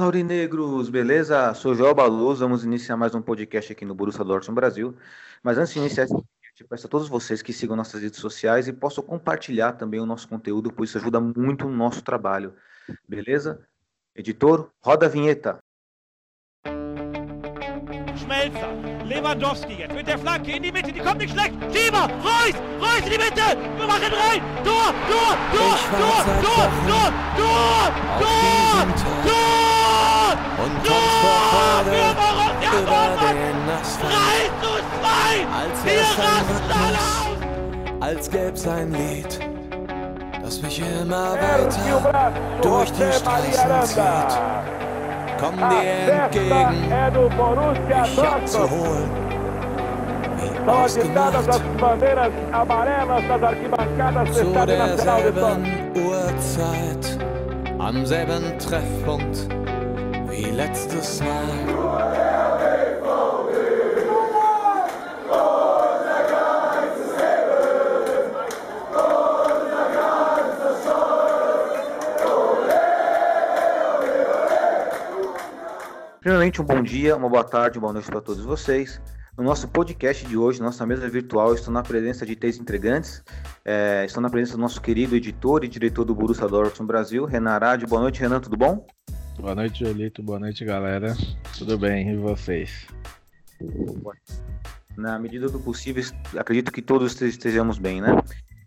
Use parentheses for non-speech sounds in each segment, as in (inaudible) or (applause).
Fala, Aurinegros, beleza? Sou João Baluz, vamos iniciar mais um podcast aqui no Borussia Dortmund Brasil. Mas antes de iniciar esse podcast, peço a todos vocês que sigam nossas redes sociais e possam compartilhar também o nosso conteúdo, pois isso ajuda muito o nosso trabalho, beleza? Editor, roda a vinheta. Schmelzer, Lewandowski jetzt mit der Flanke in die Mitte, die kommt nicht schlecht. Schieber, Reus, Reus in die Mitte, wir machen rein. Tor, Tor, Tor, Tor, Tor, Tor, Tor, Tor, Tor, Tor, Und Tor vor Freude über den Asphalt. Als Wir rasten! Als gäb's ein Lied, das mich immer weiter durch die Straßen zieht. Komm dir entgegen, mich abzuholen. Wie ausgemacht, zu derselben Uhrzeit, am selben Treffpunkt. Wie letztes Mal. Primeiramente, um bom dia, uma boa tarde, uma boa noite para todos vocês. No nosso podcast de hoje, nossa mesa virtual, estou na presença de três integrantes. É, estou na presença do nosso querido editor e diretor do Borussia Dortmund Brasil, Renan Arade. Boa noite, Renan, tudo bom? Boa noite, Jolito. Boa noite, galera. Tudo bem? E vocês? Na medida do possível, acredito que todos estejamos bem, né?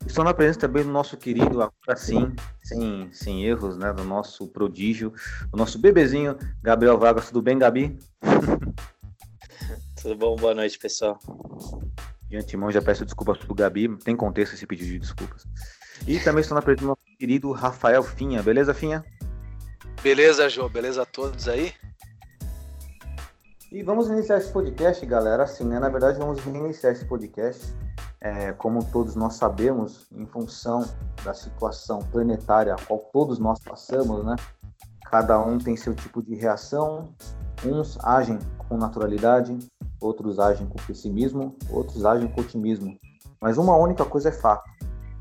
Estou na presença também do nosso querido, agora sim, sem, sem erros, né? Do nosso prodígio, do nosso bebezinho, Gabriel Vargas. Tudo bem, Gabi? (laughs) Tudo bom? Boa noite, pessoal. De antemão, já peço desculpas pro Gabi, tem contexto esse pedido de desculpas. E também estou na presença do nosso querido Rafael Finha. Beleza, Finha? Beleza, Jô? Beleza a todos aí? E vamos iniciar esse podcast, galera. Assim, né? Na verdade, vamos reiniciar esse podcast. É, como todos nós sabemos, em função da situação planetária a qual todos nós passamos, né? Cada um tem seu tipo de reação. Uns agem com naturalidade, outros agem com pessimismo, outros agem com otimismo. Mas uma única coisa é fato: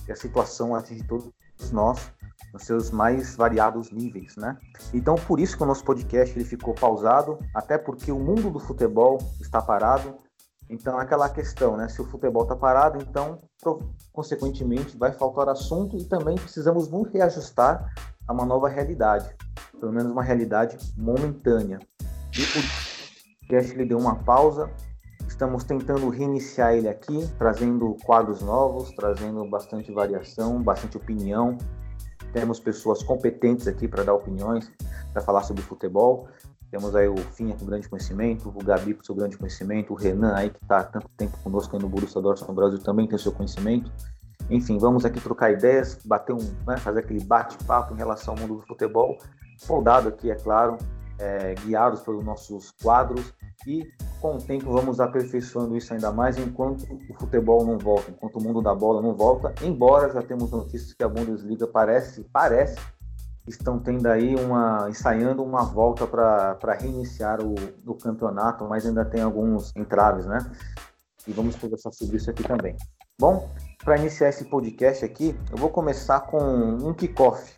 que a situação atinge todos nós nos seus mais variados níveis, né? Então, por isso que o nosso podcast ele ficou pausado, até porque o mundo do futebol está parado. Então, aquela questão, né? Se o futebol está parado, então, consequentemente, vai faltar assunto e também precisamos nos reajustar a uma nova realidade, pelo menos uma realidade momentânea. E o podcast ele deu uma pausa. Estamos tentando reiniciar ele aqui, trazendo quadros novos, trazendo bastante variação, bastante opinião, temos pessoas competentes aqui para dar opiniões, para falar sobre futebol. Temos aí o Finha com grande conhecimento, o Gabi com seu grande conhecimento, o Renan aí que está há tanto tempo conosco aí no Borussia Dortmund Brasil também tem seu conhecimento. Enfim, vamos aqui trocar ideias, bater um, né, fazer aquele bate-papo em relação ao mundo do futebol, soldado aqui, é claro, é, guiados pelos nossos quadros e com o tempo vamos aperfeiçoando isso ainda mais enquanto o futebol não volta, enquanto o mundo da bola não volta, embora já temos notícias que a Bundesliga parece, parece, estão tendo aí uma, ensaiando uma volta para reiniciar o, o campeonato, mas ainda tem alguns entraves, né? E vamos conversar sobre isso aqui também. Bom, para iniciar esse podcast aqui, eu vou começar com um kickoff.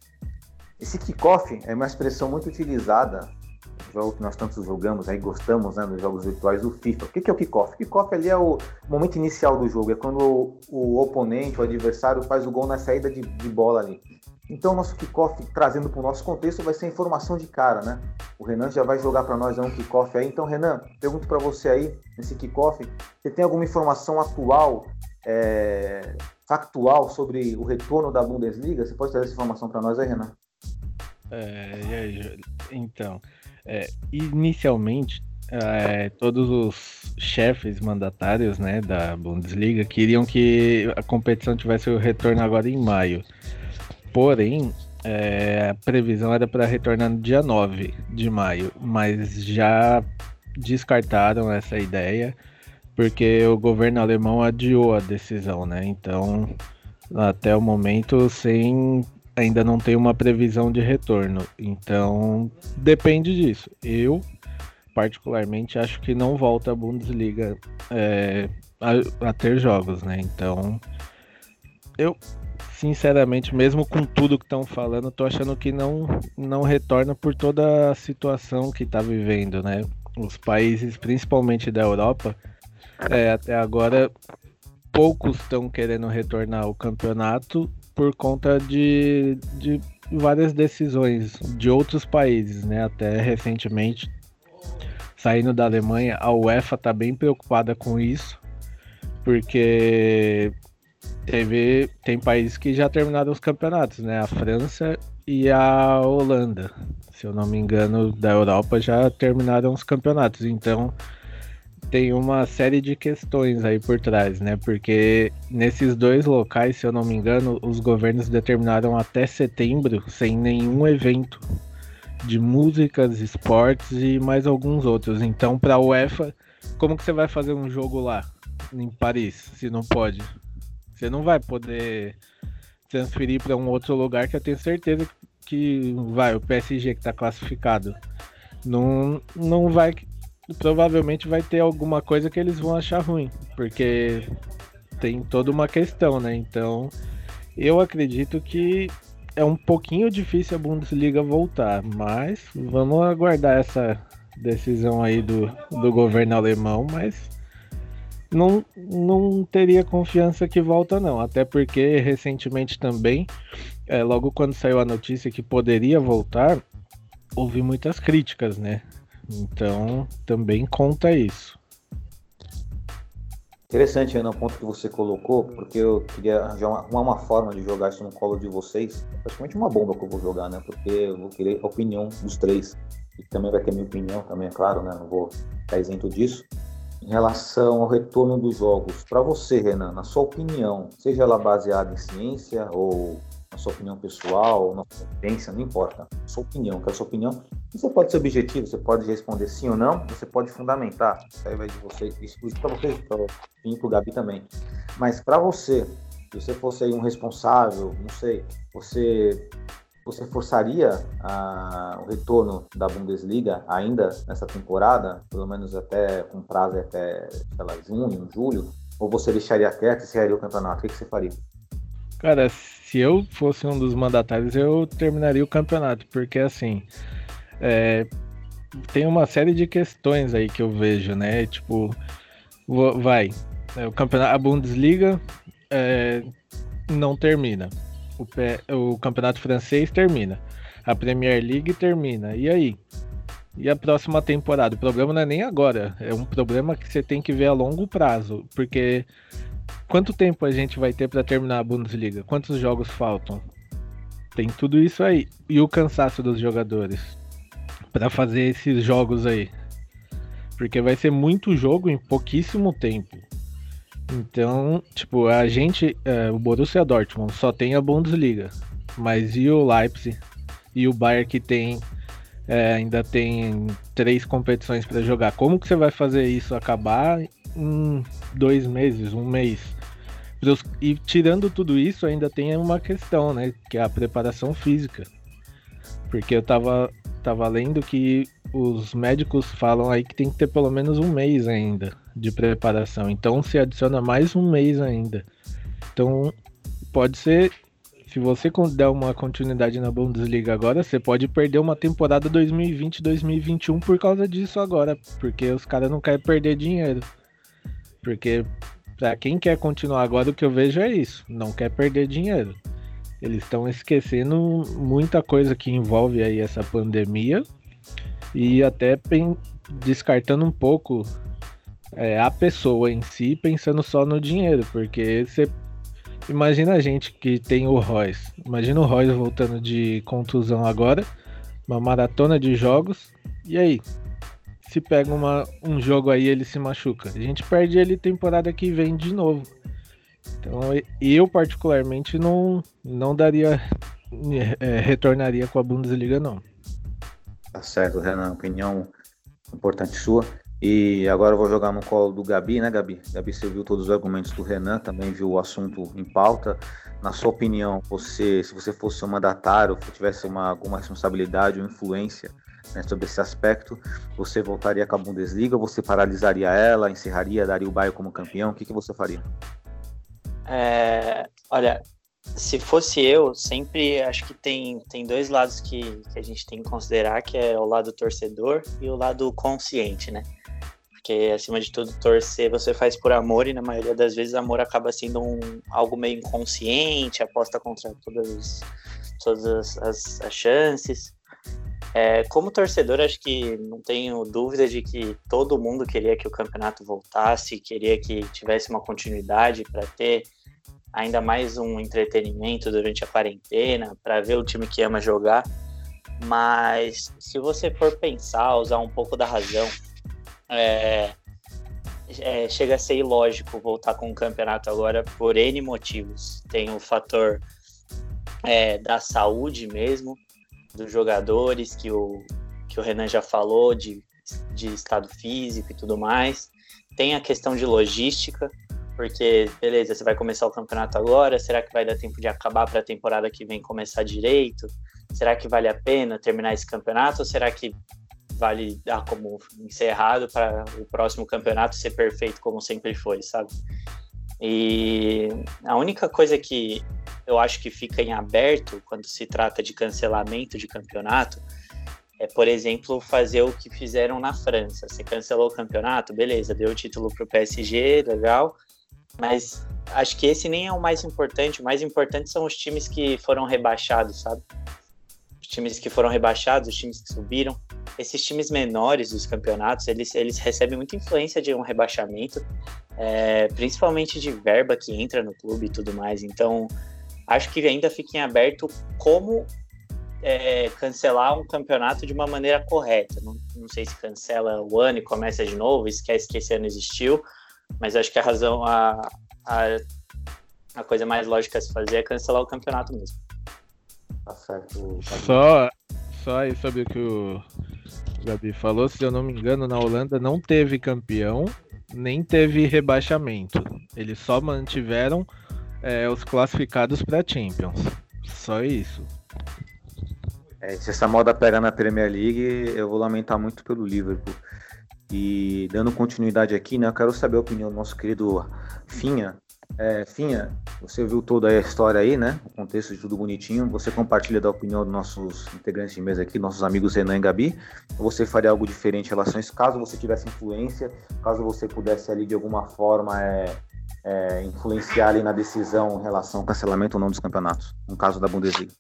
Esse kickoff é uma expressão muito utilizada jogo que nós tanto jogamos aí, gostamos né, dos jogos virtuais do FIFA. O que, é o kickoff? O kickoff ali é o momento inicial do jogo, é quando o, o oponente, o adversário faz o gol na saída de, de bola ali. Então, nosso kickoff, trazendo para o nosso contexto, vai ser informação de cara, né? O Renan já vai jogar para nós um kickoff aí. Então, Renan, pergunto para você aí, nesse kickoff, você tem alguma informação atual, é, factual sobre o retorno da Bundesliga? Você pode trazer essa informação para nós aí, Renan? É, então, é, inicialmente, é, todos os chefes mandatários né, da Bundesliga queriam que a competição tivesse o retorno agora em maio. Porém, é, a previsão era para retornar no dia 9 de maio, mas já descartaram essa ideia porque o governo alemão adiou a decisão, né? Então, até o momento, sem ainda não tem uma previsão de retorno. Então, depende disso. Eu, particularmente, acho que não volta a Bundesliga é, a, a, ter jogos, né? Então, eu sinceramente, mesmo com tudo que estão falando, tô achando que não, não retorna por toda a situação que está vivendo, né? Os países, principalmente da Europa, é, até agora poucos estão querendo retornar ao campeonato por conta de, de várias decisões de outros países, né? Até recentemente, saindo da Alemanha, a UEFA está bem preocupada com isso, porque teve tem países que já terminaram os campeonatos, né? A França e a Holanda, se eu não me engano, da Europa já terminaram os campeonatos. Então tem uma série de questões aí por trás, né? Porque nesses dois locais, se eu não me engano, os governos determinaram até setembro sem nenhum evento de músicas, esportes e mais alguns outros. Então, para a UEFA, como que você vai fazer um jogo lá em Paris, se não pode? Você não vai poder transferir para um outro lugar que eu tenho certeza que vai o PSG que está classificado não não vai provavelmente vai ter alguma coisa que eles vão achar ruim, porque tem toda uma questão, né? Então, eu acredito que é um pouquinho difícil a Bundesliga voltar, mas vamos aguardar essa decisão aí do, do governo alemão, mas não, não teria confiança que volta não, até porque recentemente também, é, logo quando saiu a notícia que poderia voltar, houve muitas críticas, né? Então também conta isso. Interessante, Renan, o ponto que você colocou, porque eu queria arrumar uma, uma forma de jogar isso no colo de vocês. É praticamente uma bomba que eu vou jogar, né? Porque eu vou querer a opinião dos três. E também vai ter minha opinião, também, é claro, né? Não vou ficar isento disso. Em relação ao retorno dos jogos, para você, Renan, na sua opinião, seja ela baseada em ciência ou na sua opinião pessoal, na sua competência, não importa. Sua opinião, quero sua opinião. Você pode ser objetivo, você pode responder sim ou não, você pode fundamentar. Isso aí vai de você, exclusivo para você, para o Gabi também. Mas para você, se você fosse aí um responsável, não sei, você você forçaria a, o retorno da Bundesliga ainda nessa temporada, pelo menos até com prazo até, sei lá, junho, julho? Ou você deixaria quieto e encerraria o campeonato? O que, que você faria? Cara, se eu fosse um dos mandatários, eu terminaria o campeonato, porque assim. É, tem uma série de questões aí que eu vejo, né? Tipo, vai. É, o campeonato, a Bundesliga é, não termina. O, o campeonato francês termina. A Premier League termina. E aí? E a próxima temporada? O problema não é nem agora. É um problema que você tem que ver a longo prazo. Porque quanto tempo a gente vai ter para terminar a Bundesliga? Quantos jogos faltam? Tem tudo isso aí. E o cansaço dos jogadores para fazer esses jogos aí. Porque vai ser muito jogo em pouquíssimo tempo. Então, tipo, a gente, é, o Borussia Dortmund só tem a Bundesliga, mas e o Leipzig e o Bayern que tem é, ainda tem três competições para jogar. Como que você vai fazer isso acabar em dois meses, um mês? E tirando tudo isso, ainda tem uma questão, né? Que é a preparação física. Porque eu tava, tava lendo que os médicos falam aí que tem que ter pelo menos um mês ainda de preparação. Então se adiciona mais um mês ainda. Então pode ser, se você der uma continuidade na Bundesliga agora, você pode perder uma temporada 2020-2021 por causa disso agora, porque os caras não querem perder dinheiro. Porque para quem quer continuar agora, o que eu vejo é isso, não quer perder dinheiro. Eles estão esquecendo muita coisa que envolve aí essa pandemia e até descartando um pouco é, a pessoa em si pensando só no dinheiro, porque você imagina a gente que tem o Royce, imagina o Royce voltando de contusão agora, uma maratona de jogos, e aí? Se pega uma, um jogo aí ele se machuca, a gente perde ele temporada que vem de novo. Então eu particularmente não, não daria, é, retornaria com a Bundesliga não. Tá certo, Renan, opinião importante sua. E agora eu vou jogar no colo do Gabi, né, Gabi? Gabi, você viu todos os argumentos do Renan, também viu o assunto em pauta. Na sua opinião, você, se você fosse um mandatário, se tivesse uma, alguma responsabilidade ou influência né, sobre esse aspecto, você voltaria com a Bundesliga, você paralisaria ela, encerraria, daria o Bayern como campeão? O que, que você faria? É, olha, se fosse eu, sempre acho que tem, tem dois lados que, que a gente tem que considerar, que é o lado torcedor e o lado consciente, né? Porque, acima de tudo, torcer você faz por amor e, na maioria das vezes, amor acaba sendo um, algo meio inconsciente, aposta contra todas, todas as, as chances. É, como torcedor, acho que não tenho dúvida de que todo mundo queria que o campeonato voltasse, queria que tivesse uma continuidade para ter ainda mais um entretenimento durante a quarentena, para ver o time que ama jogar. Mas se você for pensar, usar um pouco da razão, é, é, chega a ser ilógico voltar com o campeonato agora por N motivos. Tem o fator é, da saúde mesmo, dos jogadores, que o, que o Renan já falou, de, de estado físico e tudo mais. Tem a questão de logística, porque, beleza, você vai começar o campeonato agora, será que vai dar tempo de acabar para a temporada que vem começar direito? Será que vale a pena terminar esse campeonato ou será que vale dar como encerrado para o próximo campeonato ser perfeito como sempre foi, sabe? E a única coisa que eu acho que fica em aberto quando se trata de cancelamento de campeonato é, por exemplo, fazer o que fizeram na França. Você cancelou o campeonato, beleza, deu o título para o PSG, legal, mas acho que esse nem é o mais importante. O mais importante são os times que foram rebaixados, sabe? Os times que foram rebaixados, os times que subiram. Esses times menores dos campeonatos, eles, eles recebem muita influência de um rebaixamento, é, principalmente de verba que entra no clube e tudo mais. Então, acho que ainda fica em aberto como é, cancelar um campeonato de uma maneira correta. Não, não, sei se cancela o ano e começa de novo, esquece que esse ano existiu, mas acho que a razão, a, a, a coisa mais lógica a se fazer é cancelar o campeonato mesmo. Tá certo. Só, só aí sobre o que o Gabi falou, se eu não me engano, na Holanda não teve campeão, nem teve rebaixamento. Eles só mantiveram é, os classificados para Champions. Só isso. É, se essa moda pegar na Premier League, eu vou lamentar muito pelo Liverpool. E dando continuidade aqui, né, eu quero saber a opinião do nosso querido Finha. É, Finha, você viu toda a história aí, né? O contexto de tudo bonitinho. Você compartilha da opinião dos nossos integrantes de mesa aqui, nossos amigos Renan e Gabi. Você faria algo diferente em relação a isso, caso você tivesse influência, caso você pudesse ali de alguma forma é, é, influenciar ali na decisão em relação ao cancelamento ou não dos campeonatos, no caso da Bundesliga?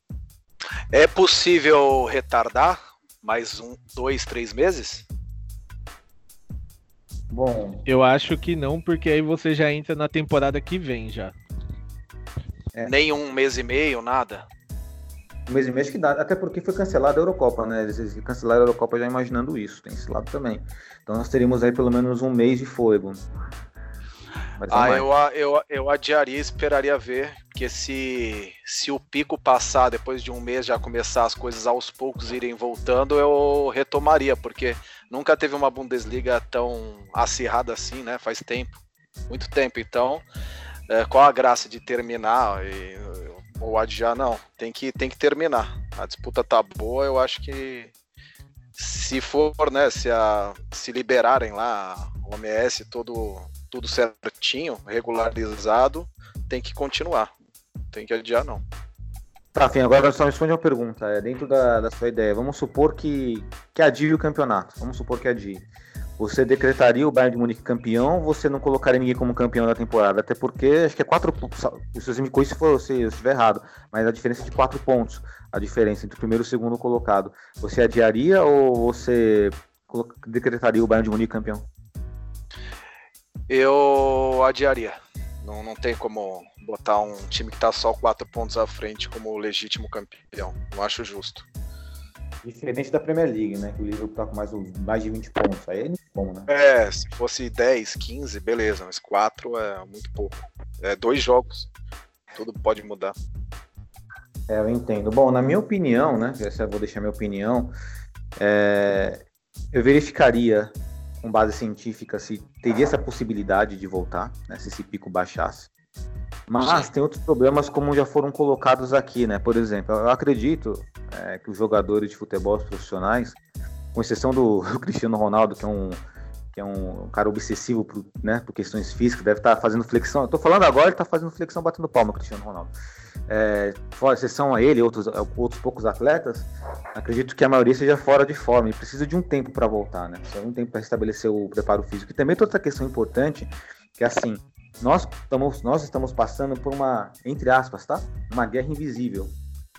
É possível retardar mais um, dois, três meses? Bom, eu acho que não, porque aí você já entra na temporada que vem já. É. Nem um mês e meio, nada. Um mês e meio acho que dá, até porque foi cancelada a Eurocopa, né? Eles cancelaram a Eurocopa já imaginando isso, tem esse lado também. Então nós teríamos aí pelo menos um mês de fogo. Ah, eu, eu, eu adiaria esperaria ver, porque se, se o pico passar depois de um mês já começar as coisas aos poucos irem voltando, eu retomaria, porque nunca teve uma Bundesliga tão acirrada assim, né? Faz tempo, muito tempo. Então, é, qual a graça de terminar e, ou adiar? Não, tem que, tem que terminar. A disputa tá boa, eu acho que se for, né, se, a, se liberarem lá o OMS todo tudo certinho, regularizado, tem que continuar. Tem que adiar, não. Tá, fim, agora só responde uma pergunta. É, dentro da, da sua ideia, vamos supor que, que adie o campeonato. Vamos supor que adie. Você decretaria o Bayern de Munique campeão você não colocaria ninguém como campeão da temporada? Até porque acho que é quatro pontos. Se eu estiver errado, mas a diferença é de quatro pontos a diferença entre o primeiro e o segundo colocado. Você adiaria ou você decretaria o Bayern de Munique campeão? Eu adiaria. Não, não tem como botar um time que tá só quatro pontos à frente como legítimo campeão. Não acho justo. Diferente da Premier League, né? Que o Liverpool tá com mais, mais de 20 pontos. Aí é bom, né? É, se fosse 10, 15, beleza, mas 4 é muito pouco. É dois jogos. Tudo pode mudar. É, eu entendo. Bom, na minha opinião, né? Essa eu vou deixar minha opinião. É, eu verificaria com base científica se teria essa possibilidade de voltar, né, se esse pico baixasse. Mas tem outros problemas como já foram colocados aqui, né? Por exemplo, eu acredito é, que os jogadores de futebol profissionais, com exceção do, do, (laughs) Cristiano Ronaldo, que é um que é um, cara obsessivo por, né, por questões físicas, deve estar tá fazendo flexão. Eu tô falando agora, ele tá fazendo flexão batendo palma, Cristiano Ronaldo. É, fora exceção a ele e outros, outros poucos atletas, acredito que a maioria seja fora de forma e precisa de um tempo para voltar, né? Precisa de um tempo para estabelecer o preparo físico. E também outra questão importante, que é assim, nós estamos, nós estamos passando por uma, entre aspas, tá? Uma guerra invisível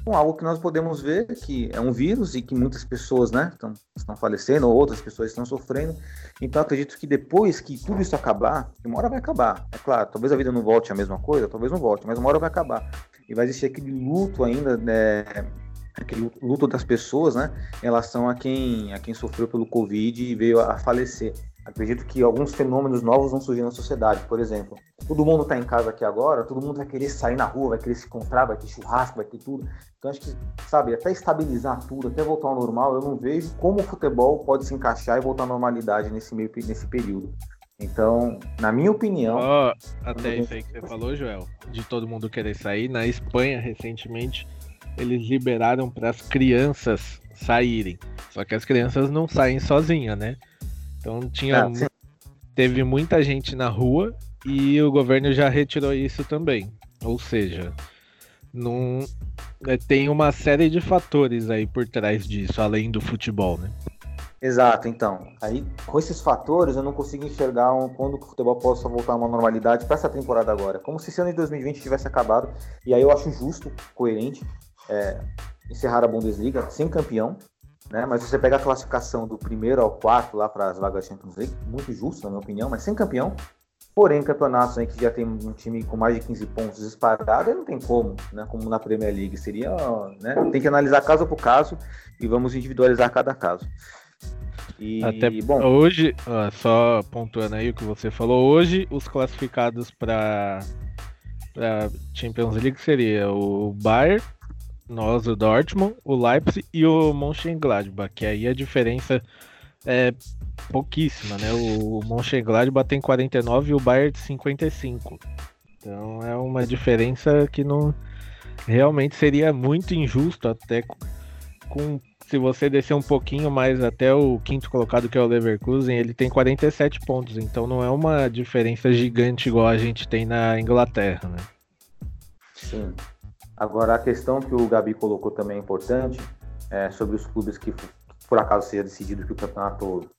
com algo que nós podemos ver que é um vírus e que muitas pessoas né, estão, estão falecendo, ou outras pessoas estão sofrendo. Então acredito que depois que tudo isso acabar, uma hora vai acabar. É claro, talvez a vida não volte a mesma coisa, talvez não volte, mas uma hora vai acabar. E vai existir aquele luto ainda, né, aquele luto das pessoas, né, em relação a quem, a quem sofreu pelo Covid e veio a falecer. Acredito que alguns fenômenos novos vão surgir na sociedade. Por exemplo, todo mundo está em casa aqui agora, todo mundo vai querer sair na rua, vai querer se encontrar, vai ter churrasco, vai ter tudo. Então acho que, sabe, até estabilizar tudo, até voltar ao normal, eu não vejo como o futebol pode se encaixar e voltar à normalidade nesse, meio, nesse período. Então, na minha opinião. Oh, até isso aí que você falou, Joel, de todo mundo querer sair. Na Espanha, recentemente, eles liberaram para as crianças saírem. Só que as crianças não saem sozinhas, né? Então tinha. Ah, teve muita gente na rua e o governo já retirou isso também. Ou seja, não, é, tem uma série de fatores aí por trás disso, além do futebol, né? Exato, então. Aí, com esses fatores, eu não consigo enxergar um, quando o futebol possa voltar a uma normalidade para essa temporada agora. Como se esse ano de 2020 tivesse acabado. E aí eu acho justo, coerente, é, encerrar a Bundesliga sem campeão, né? Mas você pega a classificação do primeiro ao quarto lá para as vagas Champions League, muito justo, na minha opinião, mas sem campeão. Porém, campeonatos aí que já tem um time com mais de 15 pontos disparado, não tem como, né? Como na Premier League. Seria, né? Tem que analisar caso por caso e vamos individualizar cada caso. E, Até bom, hoje, só pontuando aí o que você falou, hoje os classificados para Champions League seria o Bayern, nós, o Dortmund, o Leipzig e o Mönchengladbach, que aí a diferença é pouquíssima, né? O Mönchengladbach tem 49 e o Bayern 55. Então é uma diferença que não realmente seria muito injusto até com se você descer um pouquinho mais até o quinto colocado que é o Leverkusen, ele tem 47 pontos, então não é uma diferença gigante igual a gente tem na Inglaterra, né? Sim. Agora, a questão que o Gabi colocou também é importante, é, sobre os clubes que, por acaso, seja decidido que o campeonato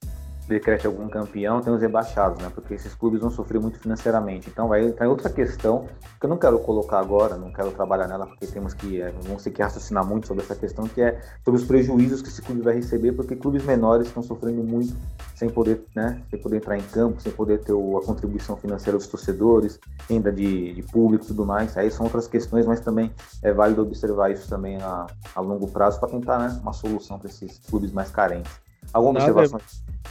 decrete algum campeão, tem os rebaixados, né? Porque esses clubes vão sofrer muito financeiramente. Então vai entrar outra questão que eu não quero colocar agora, não quero trabalhar nela, porque temos que, é, vamos ter que raciocinar muito sobre essa questão, que é sobre os prejuízos que esse clube vai receber, porque clubes menores estão sofrendo muito sem poder, né, sem poder entrar em campo, sem poder ter a contribuição financeira dos torcedores, renda de, de público e tudo mais. Aí são outras questões, mas também é válido observar isso também a, a longo prazo para tentar né, uma solução para esses clubes mais carentes. Alguma observação?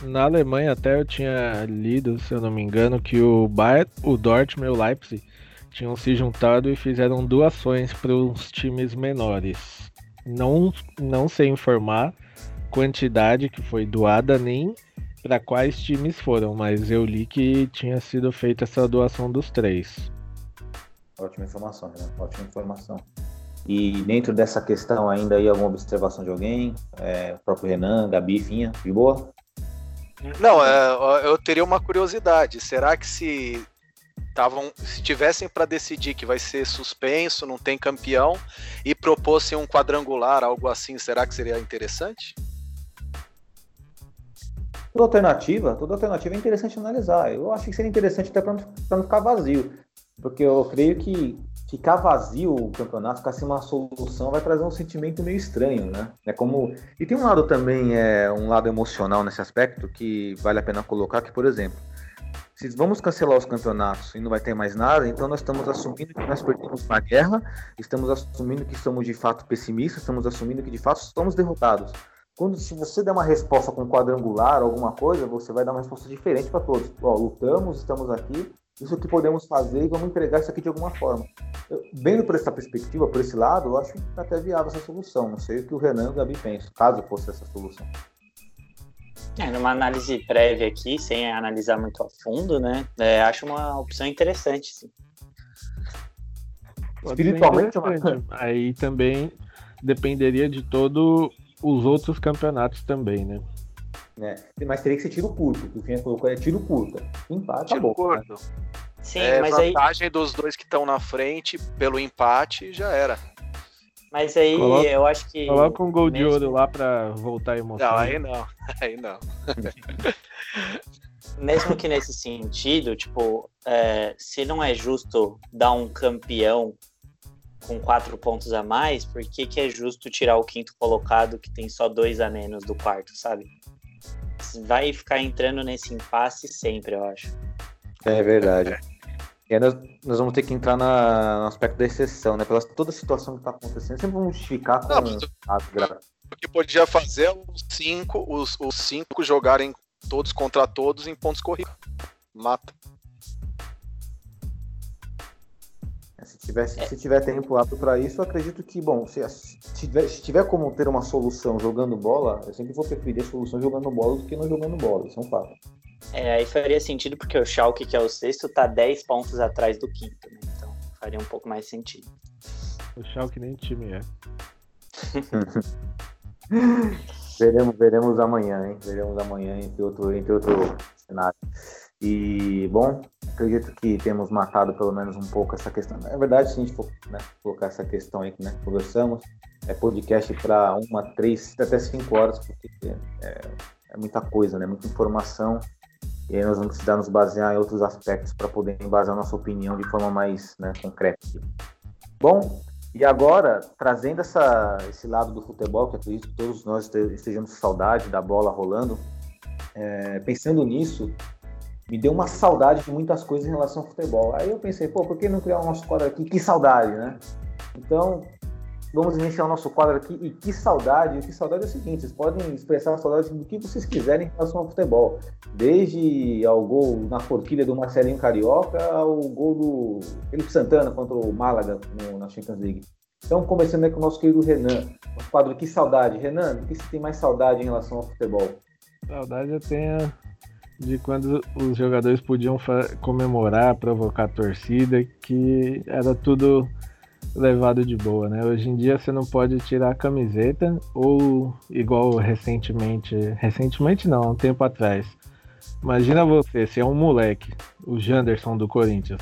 Na Alemanha até eu tinha lido, se eu não me engano, que o Bayern, o Dortmund e o Leipzig tinham se juntado e fizeram doações para os times menores. Não, não sei informar quantidade que foi doada nem para quais times foram, mas eu li que tinha sido feita essa doação dos três. Ótima informação, né? Ótima informação. E dentro dessa questão ainda aí alguma observação de alguém? É, o próprio Renan, Gabi, Finha, de boa? Não, é, eu teria uma curiosidade. Será que se tavam, se tivessem para decidir que vai ser suspenso, não tem campeão e propôssem um quadrangular, algo assim, será que seria interessante? Toda alternativa, toda alternativa é interessante analisar. Eu acho que seria interessante até para não, não ficar vazio, porque eu creio que ficar vazio o campeonato, ficar sem uma solução, vai trazer um sentimento meio estranho, né? É como e tem um lado também é um lado emocional nesse aspecto que vale a pena colocar que, por exemplo, se vamos cancelar os campeonatos e não vai ter mais nada, então nós estamos assumindo que nós perdemos uma guerra, estamos assumindo que somos de fato pessimistas, estamos assumindo que de fato estamos derrotados. Quando se você der uma resposta com quadrangular, alguma coisa, você vai dar uma resposta diferente para todos. Ó, lutamos, estamos aqui, isso que podemos fazer e vamos entregar isso aqui de alguma forma. Eu, vendo por essa perspectiva, por esse lado, eu acho até viável essa solução. Não sei o que o Renan e o Gabi pensam, caso fosse essa solução. É, numa análise prévia aqui, sem analisar muito a fundo, né? É, acho uma opção interessante, sim. Espiritualmente, é aí também dependeria de todos os outros campeonatos também, né? Né? Mas teria que ser tiro curto. O que o Finha colocou é tiro curto. Empate, tiro acabou, curto. Né? Sim, é, mas vantagem aí... dos dois que estão na frente pelo empate já era. Mas aí coloca, eu acho que. Coloca um gol mesmo... de ouro lá pra voltar a emoção. Não, aí não. (laughs) Aí não. (laughs) mesmo que nesse sentido, tipo, é, se não é justo dar um campeão com quatro pontos a mais, por que, que é justo tirar o quinto colocado que tem só dois a menos do quarto, sabe? Vai ficar entrando nesse impasse sempre, eu acho. É verdade. E aí nós, nós vamos ter que entrar na, no aspecto da exceção, né? Pela toda a situação que está acontecendo, sempre vamos justificar com Não, as O que podia fazer é os cinco, os, os cinco jogarem todos contra todos em pontos corridos. Mata. É, se tiver, se tiver tempo apto para isso, eu acredito que, bom, se, se, tiver, se tiver como ter uma solução jogando bola, eu sempre vou preferir a solução jogando bola do que não jogando bola, isso é um fato. É, aí faria sentido porque o Schalke, que é o sexto, tá 10 pontos atrás do quinto, né? Então faria um pouco mais sentido. O Schalke nem time é. (laughs) veremos, veremos amanhã, hein? Veremos amanhã entre outro, entre outro cenário. E, bom, acredito que temos matado pelo menos um pouco essa questão. Na verdade, se a gente for né, colocar essa questão aí que né, conversamos, é podcast para uma, três, até cinco horas, porque é, é muita coisa, né? Muita informação e aí nós vamos precisar nos basear em outros aspectos para poder embasar nossa opinião de forma mais né, concreta. Bom, e agora, trazendo essa, esse lado do futebol, que acredito que todos nós estejamos saudade da bola rolando, é, pensando nisso, me deu uma saudade de muitas coisas em relação ao futebol. Aí eu pensei, pô, por que não criar um nosso quadro aqui? Que saudade, né? Então, vamos iniciar o nosso quadro aqui. E que saudade! Que saudade é o seguinte: vocês podem expressar a saudade do que vocês quiserem em relação ao futebol. Desde ao gol na forquilha do Marcelinho Carioca ao gol do Felipe Santana contra o Málaga no, na Champions League. Então, começando com o nosso querido Renan. O quadro Que Saudade. Renan, o que você tem mais saudade em relação ao futebol? Saudade eu tenho de quando os jogadores podiam comemorar, provocar a torcida, que era tudo levado de boa, né? Hoje em dia você não pode tirar a camiseta ou igual recentemente, recentemente não, um tempo atrás. Imagina você, se é um moleque, o Janderson do Corinthians,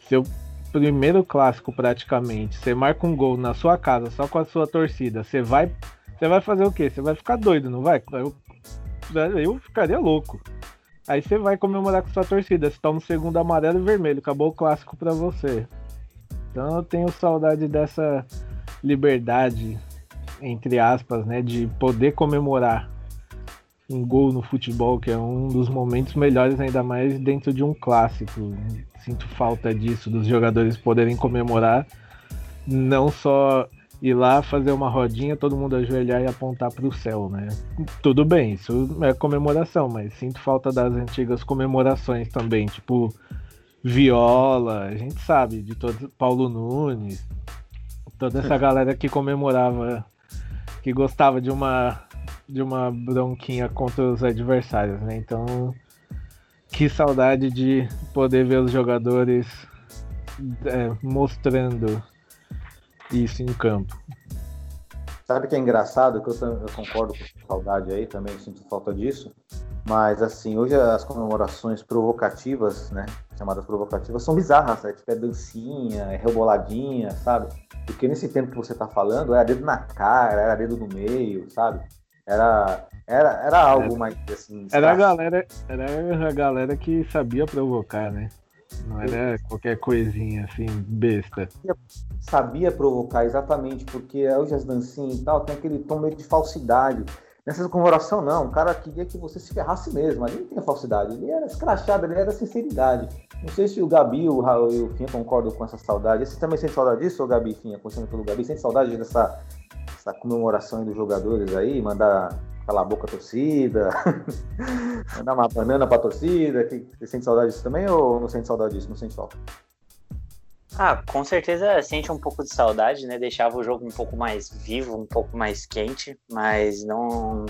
seu primeiro clássico praticamente, você marca um gol na sua casa só com a sua torcida, você vai, você vai fazer o quê? Você vai ficar doido, não vai? Eu, eu ficaria louco. Aí você vai comemorar com sua torcida, você toma um segundo amarelo e vermelho, acabou o clássico para você. Então eu tenho saudade dessa liberdade, entre aspas, né, de poder comemorar um gol no futebol, que é um dos momentos melhores, ainda mais dentro de um clássico. Sinto falta disso, dos jogadores poderem comemorar, não só ir lá fazer uma rodinha, todo mundo ajoelhar e apontar para o céu, né? Tudo bem, isso é comemoração, mas sinto falta das antigas comemorações também, tipo Viola, a gente sabe de todos, Paulo Nunes, toda essa (laughs) galera que comemorava, que gostava de uma de uma bronquinha contra os adversários, né? Então, que saudade de poder ver os jogadores é, mostrando isso em campo. Sabe que é engraçado, que eu, eu concordo com saudade aí, também sinto falta disso. Mas, assim, hoje as comemorações provocativas, né? Chamadas provocativas, são bizarras, né? Tipo, é dancinha, é reboladinha, sabe? Porque nesse tempo que você tá falando, era dedo na cara, era dedo no meio, sabe? Era, era, era algo mais, assim... Era a, galera, era a galera que sabia provocar, né? Não era qualquer coisinha, assim, besta. Sabia provocar, exatamente, porque hoje as dancinhas e tal tem aquele tom meio de falsidade. Nessa comemoração, não. O cara queria que você se ferrasse mesmo. Ali não tinha falsidade. Ele era escrachado, ele era sinceridade. Não sei se o Gabi o Raul e o Finha concordam com essa saudade. Você também sente saudade disso, Gabi Finha? Começando pelo Gabi, sente saudade dessa comemoração dos jogadores aí? Mandar calar a boca a torcida, (laughs) mandar uma banana pra torcida. Você sente saudade disso também ou não sente saudade disso? Não sente falta? Ah, com certeza sente um pouco de saudade, né? Deixava o jogo um pouco mais vivo, um pouco mais quente, mas não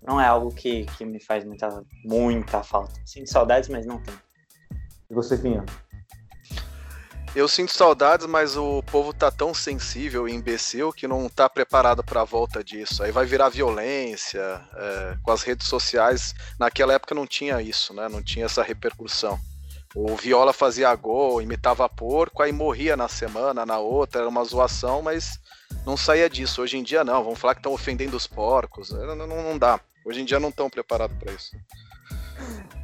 não é algo que, que me faz muita, muita falta. Sinto saudades, mas não tem. E você, Finha? Eu sinto saudades, mas o povo tá tão sensível e imbecil que não tá preparado para a volta disso. Aí vai virar violência é, com as redes sociais. Naquela época não tinha isso, né? Não tinha essa repercussão. O Viola fazia gol, imitava porco, aí morria na semana, na outra, era uma zoação, mas não saía disso. Hoje em dia não, vamos falar que estão ofendendo os porcos. Não, não, não dá. Hoje em dia não estão preparados para isso.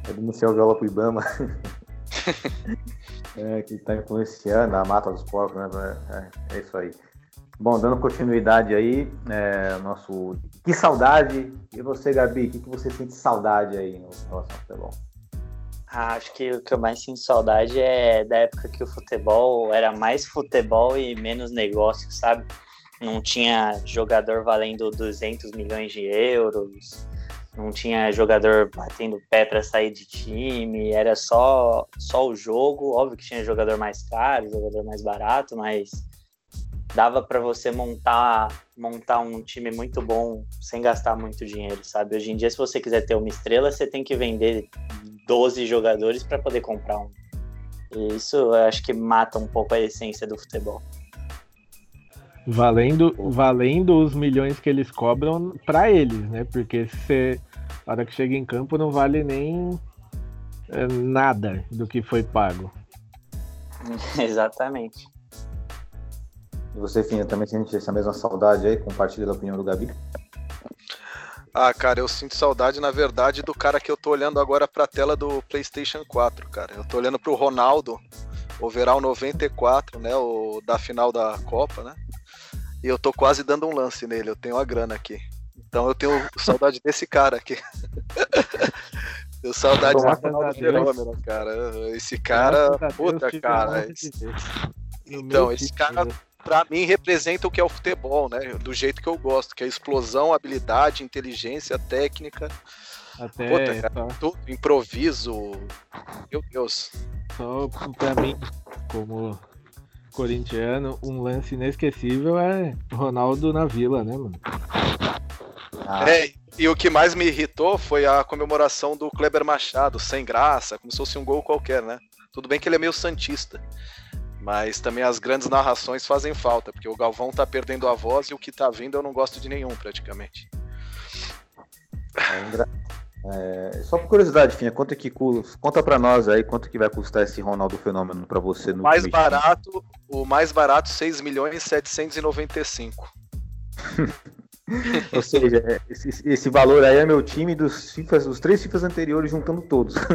É denunciar o Viola pro Ibama. (laughs) é, que está influenciando a mata dos porcos, né? É, é, isso aí. Bom, dando continuidade aí, é, nosso. Que saudade! E você, Gabi, o que, que você sente saudade aí relação ao futebol? Ah, acho que o que eu mais sinto saudade é da época que o futebol era mais futebol e menos negócio, sabe? Não tinha jogador valendo 200 milhões de euros, não tinha jogador batendo pé para sair de time, era só só o jogo. Óbvio que tinha jogador mais caro, jogador mais barato, mas dava para você montar montar um time muito bom sem gastar muito dinheiro, sabe? Hoje em dia, se você quiser ter uma estrela, você tem que vender 12 jogadores para poder comprar um. E isso eu acho que mata um pouco a essência do futebol. Valendo, valendo os milhões que eles cobram para eles, né? Porque se a hora que chega em campo não vale nem é, nada do que foi pago. (laughs) Exatamente. E você, Finha, também sente essa mesma saudade aí? Compartilha a opinião do Gabi? Ah, cara, eu sinto saudade, na verdade, do cara que eu tô olhando agora pra tela do PlayStation 4, cara. Eu tô olhando pro Ronaldo, overall 94, né? O da final da Copa, né? E eu tô quase dando um lance nele, eu tenho a grana aqui. Então eu tenho saudade desse cara aqui. (laughs) tenho saudade desse fenômeno, cara. Esse cara, puta, cara. Esse... Então, esse cara, pra mim, representa o que é o futebol, né? Do jeito que eu gosto, que é explosão, habilidade, inteligência, técnica. Até Puta, cara, tudo, improviso. Meu Deus. Só pra mim, como corintiano, um lance inesquecível é Ronaldo na Vila, né, mano? Ah. É, e o que mais me irritou foi a comemoração do Kleber Machado, sem graça, como se fosse um gol qualquer, né? Tudo bem que ele é meio santista, mas também as grandes narrações fazem falta, porque o Galvão tá perdendo a voz e o que tá vindo eu não gosto de nenhum, praticamente. É engra... É, só por curiosidade, Finha, quanto que conta para nós aí quanto que vai custar esse Ronaldo Fenômeno para você no mais barato, o mais barato 6 milhões e 795. (laughs) Ou seja, é, esse, esse, valor aí é meu time dos FIFAs, dos três FIFAs anteriores juntando todos. (laughs)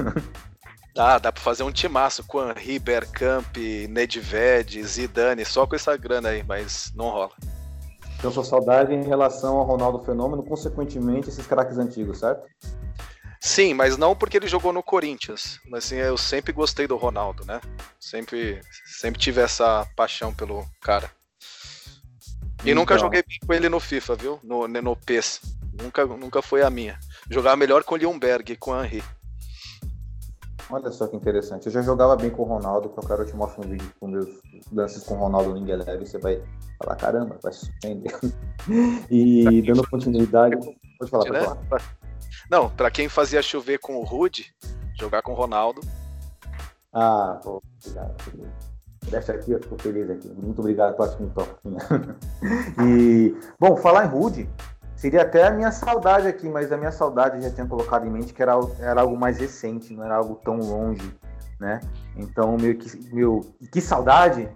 Dá, dá pra fazer um timaço com Henri, Bergkamp, Nedved, Zidane, só com essa grana aí, mas não rola. Então sua saudade em relação ao Ronaldo Fenômeno, consequentemente esses craques antigos, certo? Sim, mas não porque ele jogou no Corinthians. Mas assim, eu sempre gostei do Ronaldo, né? Sempre, sempre tive essa paixão pelo cara. E então... nunca joguei bem com ele no FIFA, viu? No, no PES. Nunca, nunca foi a minha. Jogava melhor com o Leonberg, com o Henry. Olha só que interessante. Eu já jogava bem com o Ronaldo, que eu quero te mostrar um vídeo com meus lances com o Ronaldo no Eleven, você vai falar, caramba, vai se surpreender. (laughs) e dando continuidade. Pode falar, pode né? falar. Não, para quem fazia chover com o Rude, jogar com o Ronaldo. Ah, pô, obrigado. Deixa aqui, eu fico feliz aqui. Muito obrigado por me (laughs) E, bom, falar em Rude, seria até a minha saudade aqui, mas a minha saudade já tinha colocado em mente que era, era algo mais recente, não era algo tão longe, né? Então, que, meu, que saudade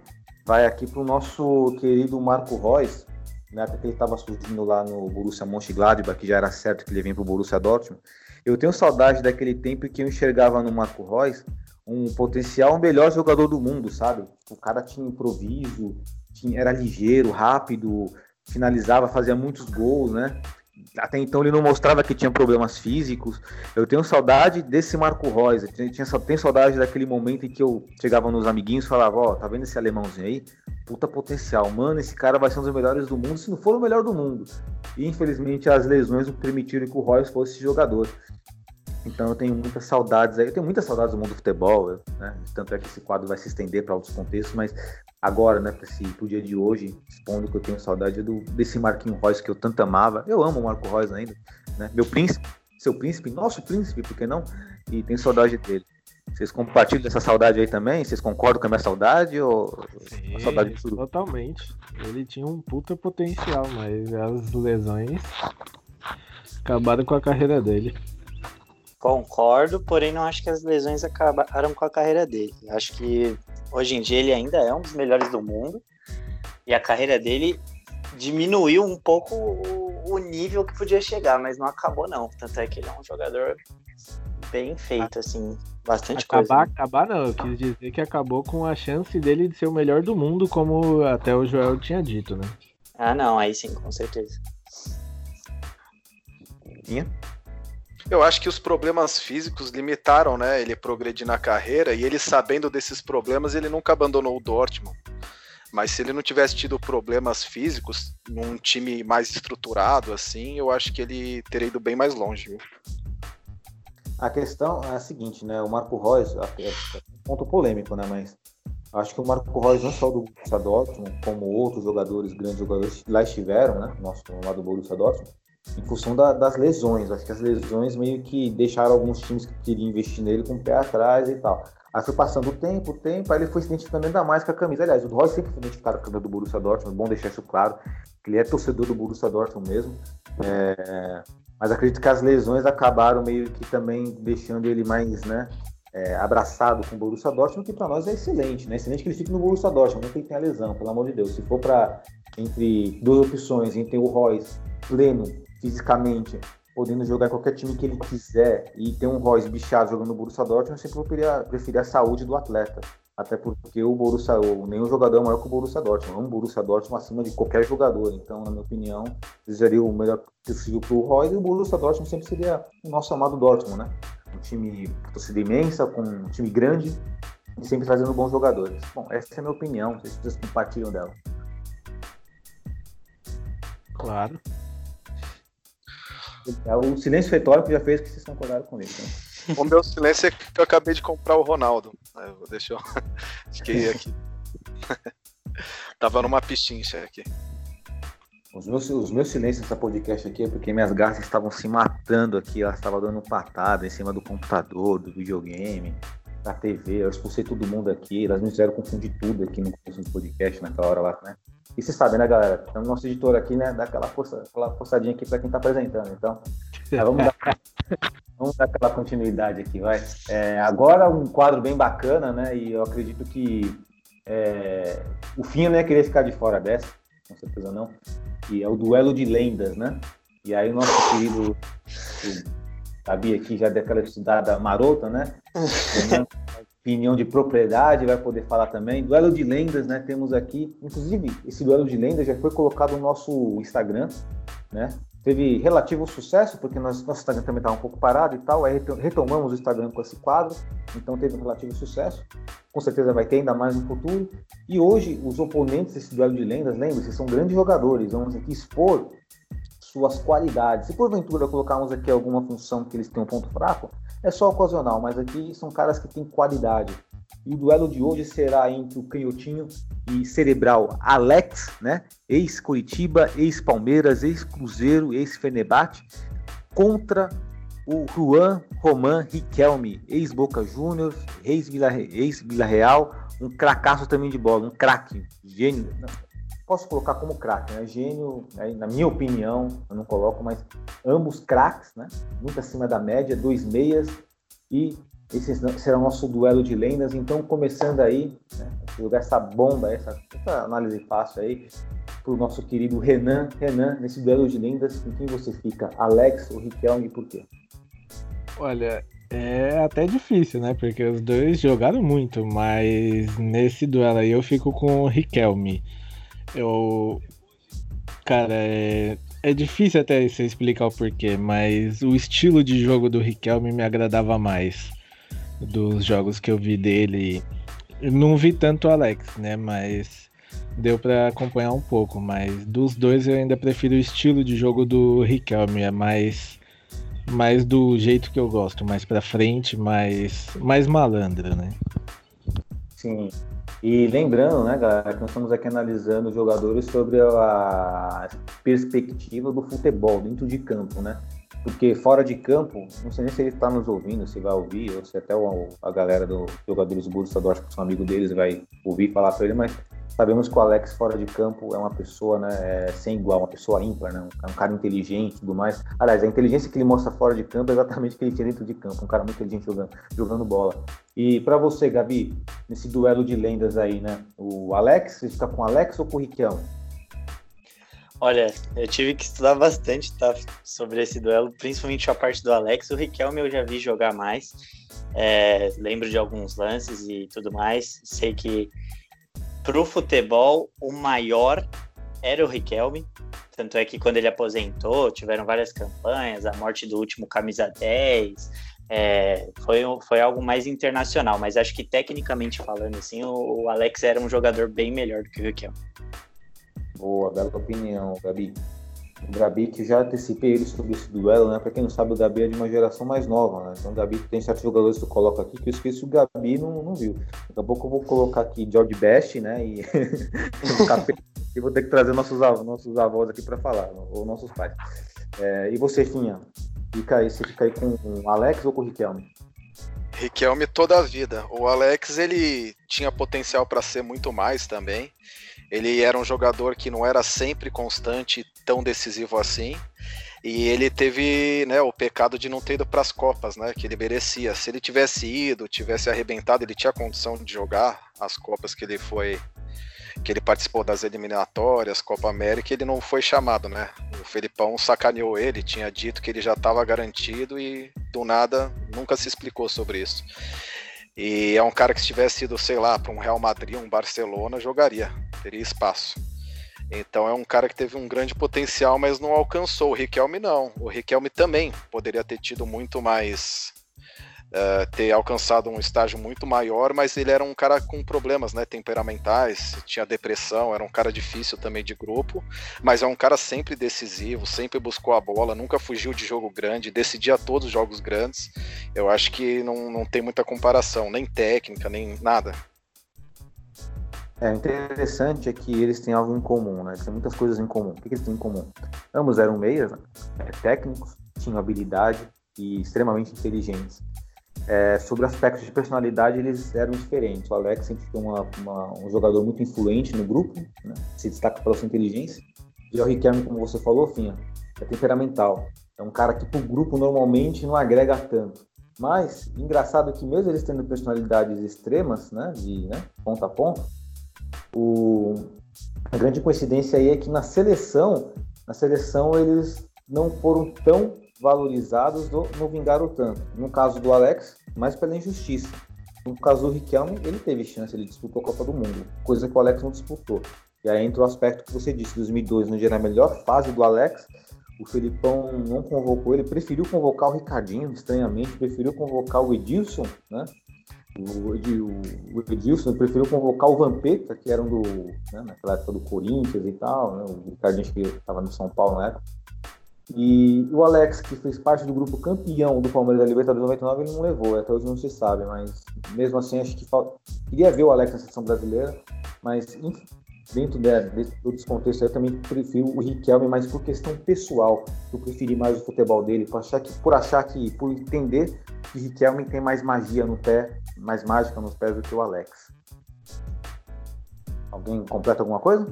vai aqui pro nosso querido Marco Reus, na época que ele estava surgindo lá no Borussia Mönchengladbach, que já era certo que ele vinha para o Borussia Dortmund, eu tenho saudade daquele tempo que eu enxergava no Marco Reus um potencial melhor jogador do mundo, sabe? O cara tinha improviso, tinha, era ligeiro, rápido, finalizava, fazia muitos gols, né? Até então ele não mostrava que tinha problemas físicos. Eu tenho saudade desse Marco Reus. Eu tinha, tenho saudade daquele momento em que eu chegava nos amiguinhos e falava: Ó, oh, tá vendo esse alemãozinho aí? Puta potencial. Mano, esse cara vai ser um dos melhores do mundo, se não for o melhor do mundo. E infelizmente as lesões permitiram que o Reus fosse esse jogador. Então eu tenho muitas saudades. Eu tenho muitas saudades do mundo do futebol, né? Tanto é que esse quadro vai se estender para outros contextos, mas agora, né, para esse pro dia de hoje, expondo que eu tenho saudade do, desse Marquinho Reus que eu tanto amava. Eu amo o Marco Reus ainda, né? Meu príncipe, seu príncipe, nosso príncipe, por que não? E tenho saudade dele. Vocês compartilham dessa saudade aí também? Vocês concordam com a minha saudade ou Sim, a saudade de tudo? totalmente. Ele tinha um puta potencial, mas as lesões acabaram com a carreira dele. Concordo, porém não acho que as lesões acabaram com a carreira dele. Acho que hoje em dia ele ainda é um dos melhores do mundo e a carreira dele diminuiu um pouco o, nível que podia chegar, mas não acabou não. Tanto é que ele é um jogador bem feito, assim, bastante acabar, coisa. Né? Acabar não, eu quis dizer que acabou com a chance dele de ser o melhor do mundo, como até o Joel tinha dito, né? Ah, não, aí sim, com certeza. Eu acho que os problemas físicos limitaram, né, ele progredir na carreira e ele sabendo desses problemas, ele nunca abandonou o Dortmund. Mas se ele não tivesse tido problemas físicos num time mais estruturado assim, eu acho que ele teria ido bem mais longe. Viu? A questão é a seguinte, né? O Marco Reus, é um ponto polêmico, né? Mas acho que o Marco Reus, não só do Borussia Dortmund, como outros jogadores, grandes jogadores lá estiveram, né? Nosso lado do Borussia Dortmund, em função da, das lesões. Acho que as lesões meio que deixaram alguns times que queriam investir nele com o pé atrás e tal. Aí foi passando o tempo, o tempo, aí ele foi se identificando ainda mais com a camisa. Aliás, o Roy sempre foi identificado com a camisa do Borussia Dortmund, é bom deixar isso claro, que ele é torcedor do Borussia Dortmund mesmo. É... Mas acredito que as lesões acabaram meio que também deixando ele mais, né, é, abraçado com o Borussia Dortmund, que para nós é excelente, né? Excelente que ele fique no Borussia Dortmund, não que tenha lesão, pelo amor de Deus. Se for para entre duas opções, entre o Royce pleno fisicamente, podendo jogar qualquer time que ele quiser e ter um Royce bichado jogando no Borussia Dortmund, eu sempre preferia, preferia a saúde do atleta. Até porque o Borussia, nenhum jogador é maior que o Borussia Dortmund. É um Borussia Dortmund acima de qualquer jogador. Então, na minha opinião, seria o melhor possível para o Roy. E o Borussia Dortmund sempre seria o nosso amado Dortmund, né? Um time torcida imensa, com um time grande e sempre trazendo bons jogadores. Bom, essa é a minha opinião. Vocês compartilham dela. Claro. É o silêncio retórico já fez que vocês concordaram comigo. Né? O meu silêncio é que eu acabei de comprar o Ronaldo. Deixa eu. (laughs) Fiquei (laughs) aqui. (laughs) Tava numa pistincha aqui. Os meus, os meus silêncios nessa podcast aqui é porque minhas garças estavam se matando aqui, elas estavam dando patada em cima do computador, do videogame, da TV. Eu expulsei todo mundo aqui, elas me fizeram confundir tudo aqui no começo do podcast naquela hora lá, né? E você sabe, né, galera? Então, nosso editor aqui, né, dá aquela, força, aquela forçadinha aqui para quem tá apresentando. Então, vamos dar. Vamos dar aquela continuidade aqui, vai. É, agora um quadro bem bacana, né? E eu acredito que é, o fim não ia querer ficar de fora dessa, com certeza não. E é o duelo de lendas, né? E aí o nosso querido sabia aqui já daquela estudada marota, né? (laughs) opinião de propriedade, vai poder falar também. Duelo de lendas, né? Temos aqui, inclusive, esse duelo de lendas já foi colocado no nosso Instagram, né? teve relativo sucesso, porque nós, nosso Instagram também estava um pouco parado e tal, aí retomamos o Instagram com esse quadro, então teve um relativo sucesso. Com certeza vai ter ainda mais no futuro. E hoje, os oponentes desse duelo de lendas, lembre-se, são grandes jogadores, vamos aqui expor suas qualidades. Se porventura colocarmos aqui alguma função que eles têm um ponto fraco, é só ocasional, mas aqui são caras que têm qualidade. E o duelo de hoje será entre o canhotinho e cerebral Alex, né? Ex-Curitiba, ex-Palmeiras, ex-Cruzeiro, ex-Fenerbahçe, contra o Juan Roman Riquelme, ex-Boca Juniors, ex-Vila Real, um cracaço também de bola, um craque, gênio. Posso colocar como craque, né? Gênio, né? na minha opinião, eu não coloco, mas ambos craques, né? Muito acima da média, dois meias e esse será o nosso duelo de lendas. Então, começando aí, né, jogar essa bomba, essa, essa análise fácil aí, para o nosso querido Renan. Renan, nesse duelo de lendas, com quem você fica? Alex ou Riquelme e por quê? Olha, é até difícil, né? Porque os dois jogaram muito, mas nesse duelo aí eu fico com o Riquelme. Eu. Cara, é, é difícil até você explicar o porquê, mas o estilo de jogo do Riquelme me agradava mais dos jogos que eu vi dele. Não vi tanto o Alex, né? Mas deu para acompanhar um pouco. Mas dos dois eu ainda prefiro o estilo de jogo do Riquelme. É mais, mais do jeito que eu gosto, mais para frente, mais, mais malandro, né? Sim. E lembrando, né, galera, que nós estamos aqui analisando jogadores sobre a perspectiva do futebol dentro de campo, né? Porque fora de campo, não sei nem se ele está nos ouvindo, se vai ouvir, ou se até o, a galera dos jogadores do Borussia Dortmund, que são amigo deles, vai ouvir falar para ele, mas sabemos que o Alex fora de campo é uma pessoa, né, é, sem igual, uma pessoa ímpar, né, um, cara inteligente e tudo mais. Aliás, a inteligência que ele mostra fora de campo é exatamente o que ele tinha dentro de campo, um cara muito inteligente jogando, jogando bola. E para você, Gabi, nesse duelo de lendas aí, né, o Alex, você fica com o Alex ou com o Riquelme? Olha, eu tive que estudar bastante tá, sobre esse duelo, principalmente a parte do Alex. O Riquelme eu já vi jogar mais, é, lembro de alguns lances e tudo mais. Sei que pro futebol o maior era o Riquelme. Tanto é que quando ele aposentou, tiveram várias campanhas, a morte do último camisa 10, é, foi, foi algo mais internacional, mas acho que tecnicamente falando assim, o, o Alex era um jogador bem melhor do que o Riquelme. Boa, bela opinião, Gabi. O Gabi, que já antecipei ele sobre esse duelo, né? Pra quem não sabe, o Gabi é de uma geração mais nova, né? Então o Gabi tem certos jogadores que eu coloco aqui que eu esqueci o Gabi não, não viu. Daqui a pouco eu vou colocar aqui George Best, né? E, (laughs) e vou ter que trazer nossos, nossos avós aqui para falar, ou nossos pais. É, e você, Finha? Fica aí, você fica aí com o Alex ou com o Riquelme? Riquelme toda a vida. O Alex, ele tinha potencial para ser muito mais também. Ele era um jogador que não era sempre constante, tão decisivo assim. E ele teve né, o pecado de não ter ido para as Copas, né? Que ele merecia. Se ele tivesse ido, tivesse arrebentado, ele tinha condição de jogar as Copas que ele foi. Que ele participou das eliminatórias, Copa América, ele não foi chamado, né? O Felipão sacaneou ele, tinha dito que ele já estava garantido e do nada nunca se explicou sobre isso. E é um cara que se tivesse ido, sei lá, para um Real Madrid, um Barcelona, jogaria, teria espaço. Então é um cara que teve um grande potencial, mas não alcançou. O Riquelme não. O Riquelme também poderia ter tido muito mais uh, ter alcançado um estágio muito maior, mas ele era um cara com problemas né, temperamentais, tinha depressão, era um cara difícil também de grupo, mas é um cara sempre decisivo, sempre buscou a bola, nunca fugiu de jogo grande, decidia todos os jogos grandes. Eu acho que não, não tem muita comparação, nem técnica, nem nada. É interessante é que eles têm algo em comum, né? Eles têm muitas coisas em comum. O que, eles têm em comum? Ambos eram meias, né? técnicos, tinham habilidade e extremamente inteligentes. É, sobre aspectos de personalidade, eles eram diferentes. O Alex sempre foi uma, uma, um jogador muito influente no grupo, né? se destaca pela sua inteligência. E o Riquelme, como você falou, Finha, é temperamental. É um cara que para o grupo normalmente não agrega tanto. Mas, engraçado que mesmo eles tendo personalidades extremas, né, de né, ponta a ponta, o... a grande coincidência aí é que na seleção, na seleção eles não foram tão valorizados do, não vingaram tanto. No caso do Alex, mais pela injustiça. No caso do Riquelme, ele teve chance, ele disputou a Copa do Mundo, coisa que o Alex não disputou. E aí entra o aspecto que você disse, 2002, no dia na melhor fase do Alex, o Felipão não convocou ele, preferiu convocar o Ricardinho, estranhamente, preferiu convocar o Edilson, né? O, o, o Edilson preferiu convocar o Vampeta, que era um do, né, naquela época do Corinthians e tal, né? o Ricardinho que estava no São Paulo na época. E o Alex, que fez parte do grupo campeão do Palmeiras da Libertadores 99, ele não levou, até hoje não se sabe, mas mesmo assim acho que falta... queria ver o Alex na seleção brasileira, mas dentro de, de, desse contexto eu também prefiro o Riquelme, mas por questão pessoal, eu preferi mais o futebol dele, por achar que, por achar que, por entender que Riquelme tem mais magia no pé, mais mágica nos pés do que o Alex. Alguém completa alguma coisa?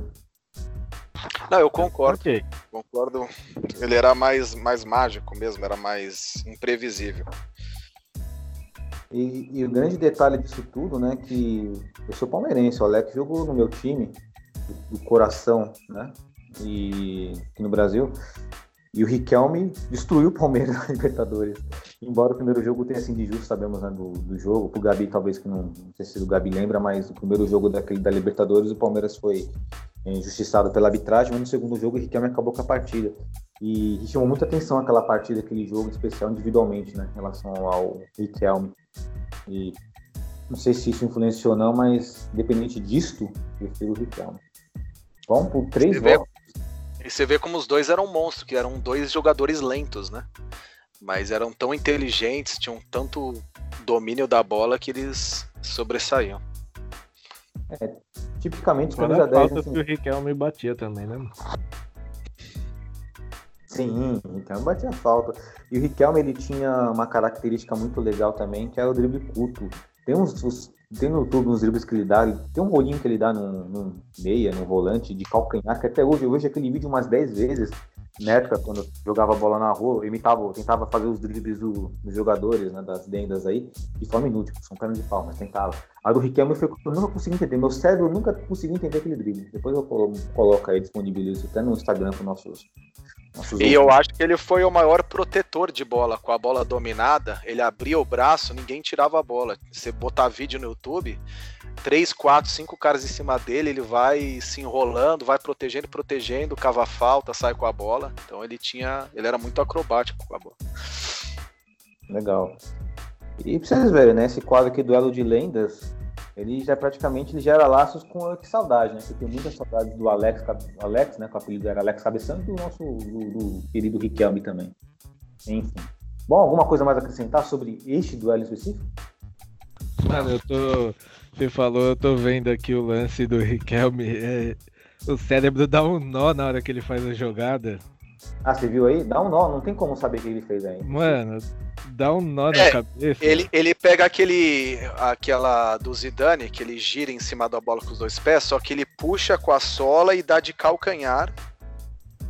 Não, eu concordo. Okay. Concordo. Ele era mais, mais mágico mesmo, era mais imprevisível. E, e, o grande detalhe disso tudo, né, que eu sou palmeirense, o Alex jogou no meu time, do, do coração, né, e aqui no Brasil, e o Riquelme destruiu o Palmeiras na (laughs) Libertadores. Embora o primeiro jogo tenha sido injusto, sabemos né, do, do jogo. Pro Gabi, talvez que não, não sei se o Gabi lembra, mas o primeiro jogo daquele, da Libertadores, o Palmeiras foi injustiçado pela arbitragem, mas no segundo jogo o Riquelme acabou com a partida. E, chamou muita atenção aquela partida, aquele jogo especial individualmente, né, em relação ao Riquelme. E não sei se isso influenciou ou não, mas independente disto, eu prefiro o Riquelme. Vamos por três votos. E você vê como os dois eram monstros, que eram dois jogadores lentos, né? Mas eram tão inteligentes, tinham tanto domínio da bola que eles sobressaíam. É, tipicamente, quando já 10. Assim... que o Riquelme batia também, né? Sim, então batia falta. E o Riquelme ele tinha uma característica muito legal também, que era o drible curto. Tem uns, uns tem no YouTube uns dribles que ele dá, tem um rolinho que ele dá num meia, no volante de calcanhar, que até hoje eu vejo aquele vídeo umas 10 vezes na época, quando eu jogava bola na rua, eu imitava, tentava fazer os dribles do, dos jogadores, né, das dendas aí, de forma inútil, são pernas de pau, mas tentava. A do Riquelme foi eu nunca consegui entender, meu cérebro nunca conseguiu entender aquele drible. Depois eu coloco aí, disponibilizo até no Instagram para nossos e eu acho que ele foi o maior protetor de bola. Com a bola dominada, ele abria o braço, ninguém tirava a bola. Você botar vídeo no YouTube, três, quatro, cinco caras em cima dele, ele vai se enrolando, vai protegendo, protegendo, cava falta, sai com a bola. Então ele tinha, ele era muito acrobático com a bola. Legal. E pra vocês verem, né, esse quadro aqui, Duelo de Lendas, ele já praticamente ele gera laços com que saudade, né? Porque tem muita saudade do Alex, Alex, né? Com o apelido era Alex Cabeção e do nosso do, do querido Riquelme também. Enfim. Bom, alguma coisa mais a acrescentar sobre este duelo específico? Mano, eu tô. Você falou, eu tô vendo aqui o lance do Riquelme. É... O cérebro dá um nó na hora que ele faz a jogada. Ah, você viu aí? Dá um nó, não tem como saber o que ele fez aí. Mano, dá um nó é, na cabeça. Ele, ele pega aquele. aquela do Zidane, que ele gira em cima da bola com os dois pés, só que ele puxa com a sola e dá de calcanhar.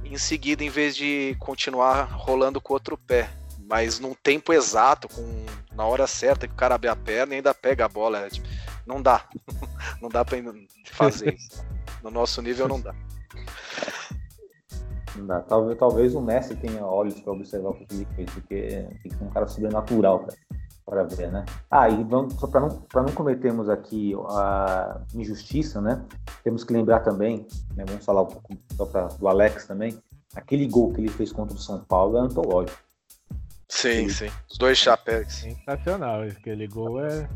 Em seguida, em vez de continuar rolando com o outro pé mas num tempo exato, com na hora certa que o cara abre a perna e ainda pega a bola. É, tipo, não dá. (laughs) não dá pra fazer isso. No nosso nível não dá. Não dá. Talvez, talvez o Messi tenha olhos para observar o que ele fez, porque tem que ser um cara sobrenatural para ver, né? Ah, e vamos, só para não, não cometermos aqui a injustiça, né? Temos que lembrar também, né, vamos falar um pouco só pra, do Alex também, aquele gol que ele fez contra o São Paulo é antológico. Sim, sim. Os dois chapéus. Sensacional, aquele gol é.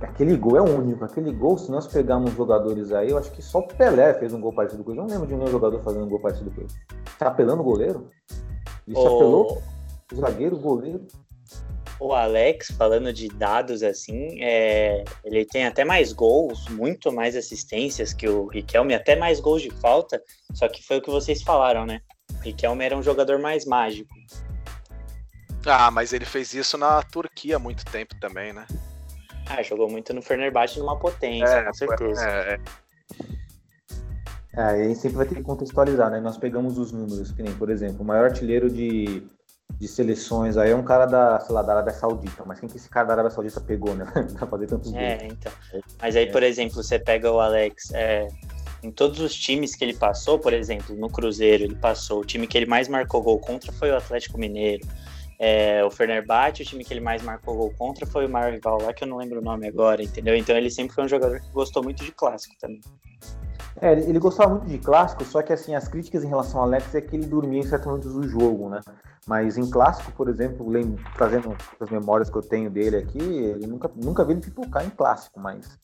Aquele gol é único. Aquele gol, se nós pegarmos jogadores aí, eu acho que só o Pelé fez um gol parecido com ele. Eu não lembro de nenhum jogador fazendo um gol parecido com ele. Chapelando o goleiro? Ele chapelou o zagueiro, o goleiro. O Alex, falando de dados assim, é... ele tem até mais gols, muito mais assistências que o Riquelme, até mais gols de falta. Só que foi o que vocês falaram, né? O Riquelme era um jogador mais mágico. Ah, mas ele fez isso na Turquia há muito tempo também, né? Ah, jogou muito no Fenerbahçe numa potência, é, com certeza. É, é. É, a gente sempre vai ter que contextualizar, né? Nós pegamos os números, que nem, por exemplo, o maior artilheiro de, de seleções aí é um cara da, sei lá, da Arábia Saudita, mas quem que esse cara da Arábia Saudita pegou, né? (laughs) pra fazer tantos é, gols. É, então. Mas aí, por exemplo, você pega o Alex, é, em todos os times que ele passou, por exemplo, no Cruzeiro, ele passou, o time que ele mais marcou gol contra foi o Atlético Mineiro. É, o Fenerbahçe, o time que ele mais marcou gol contra foi o maior rival lá, que eu não lembro o nome agora, entendeu? Então ele sempre foi um jogador que gostou muito de clássico também. É, ele gostava muito de clássico, só que assim, as críticas em relação ao Alex é que ele dormia em certos momentos do jogo, né? Mas em clássico, por exemplo, lembro, trazendo as memórias que eu tenho dele aqui, ele nunca, nunca vi ele pipocar em clássico, mas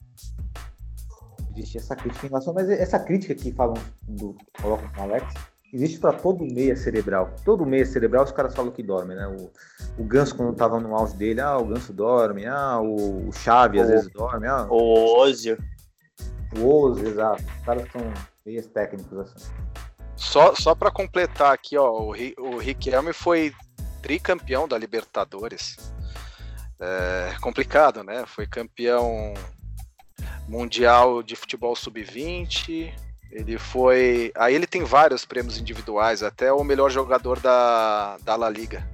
existe essa crítica em relação. Mas essa crítica que falam do colocam com o Alex existe para todo meia cerebral. Todo meia cerebral os caras falam que dorme, né? O, o Ganso, quando tava no auge dele, ah, o Ganso dorme, ah, o, o Chave às vezes dorme, ah. O Ozio. O Ozio, exato. Os caras são meias técnicos assim. Só, só para completar aqui, ó, o, o Riquelme foi tricampeão da Libertadores. É complicado, né? Foi campeão mundial de futebol sub-20, ele foi. Aí ele tem vários prêmios individuais, até o melhor jogador da, da La Liga.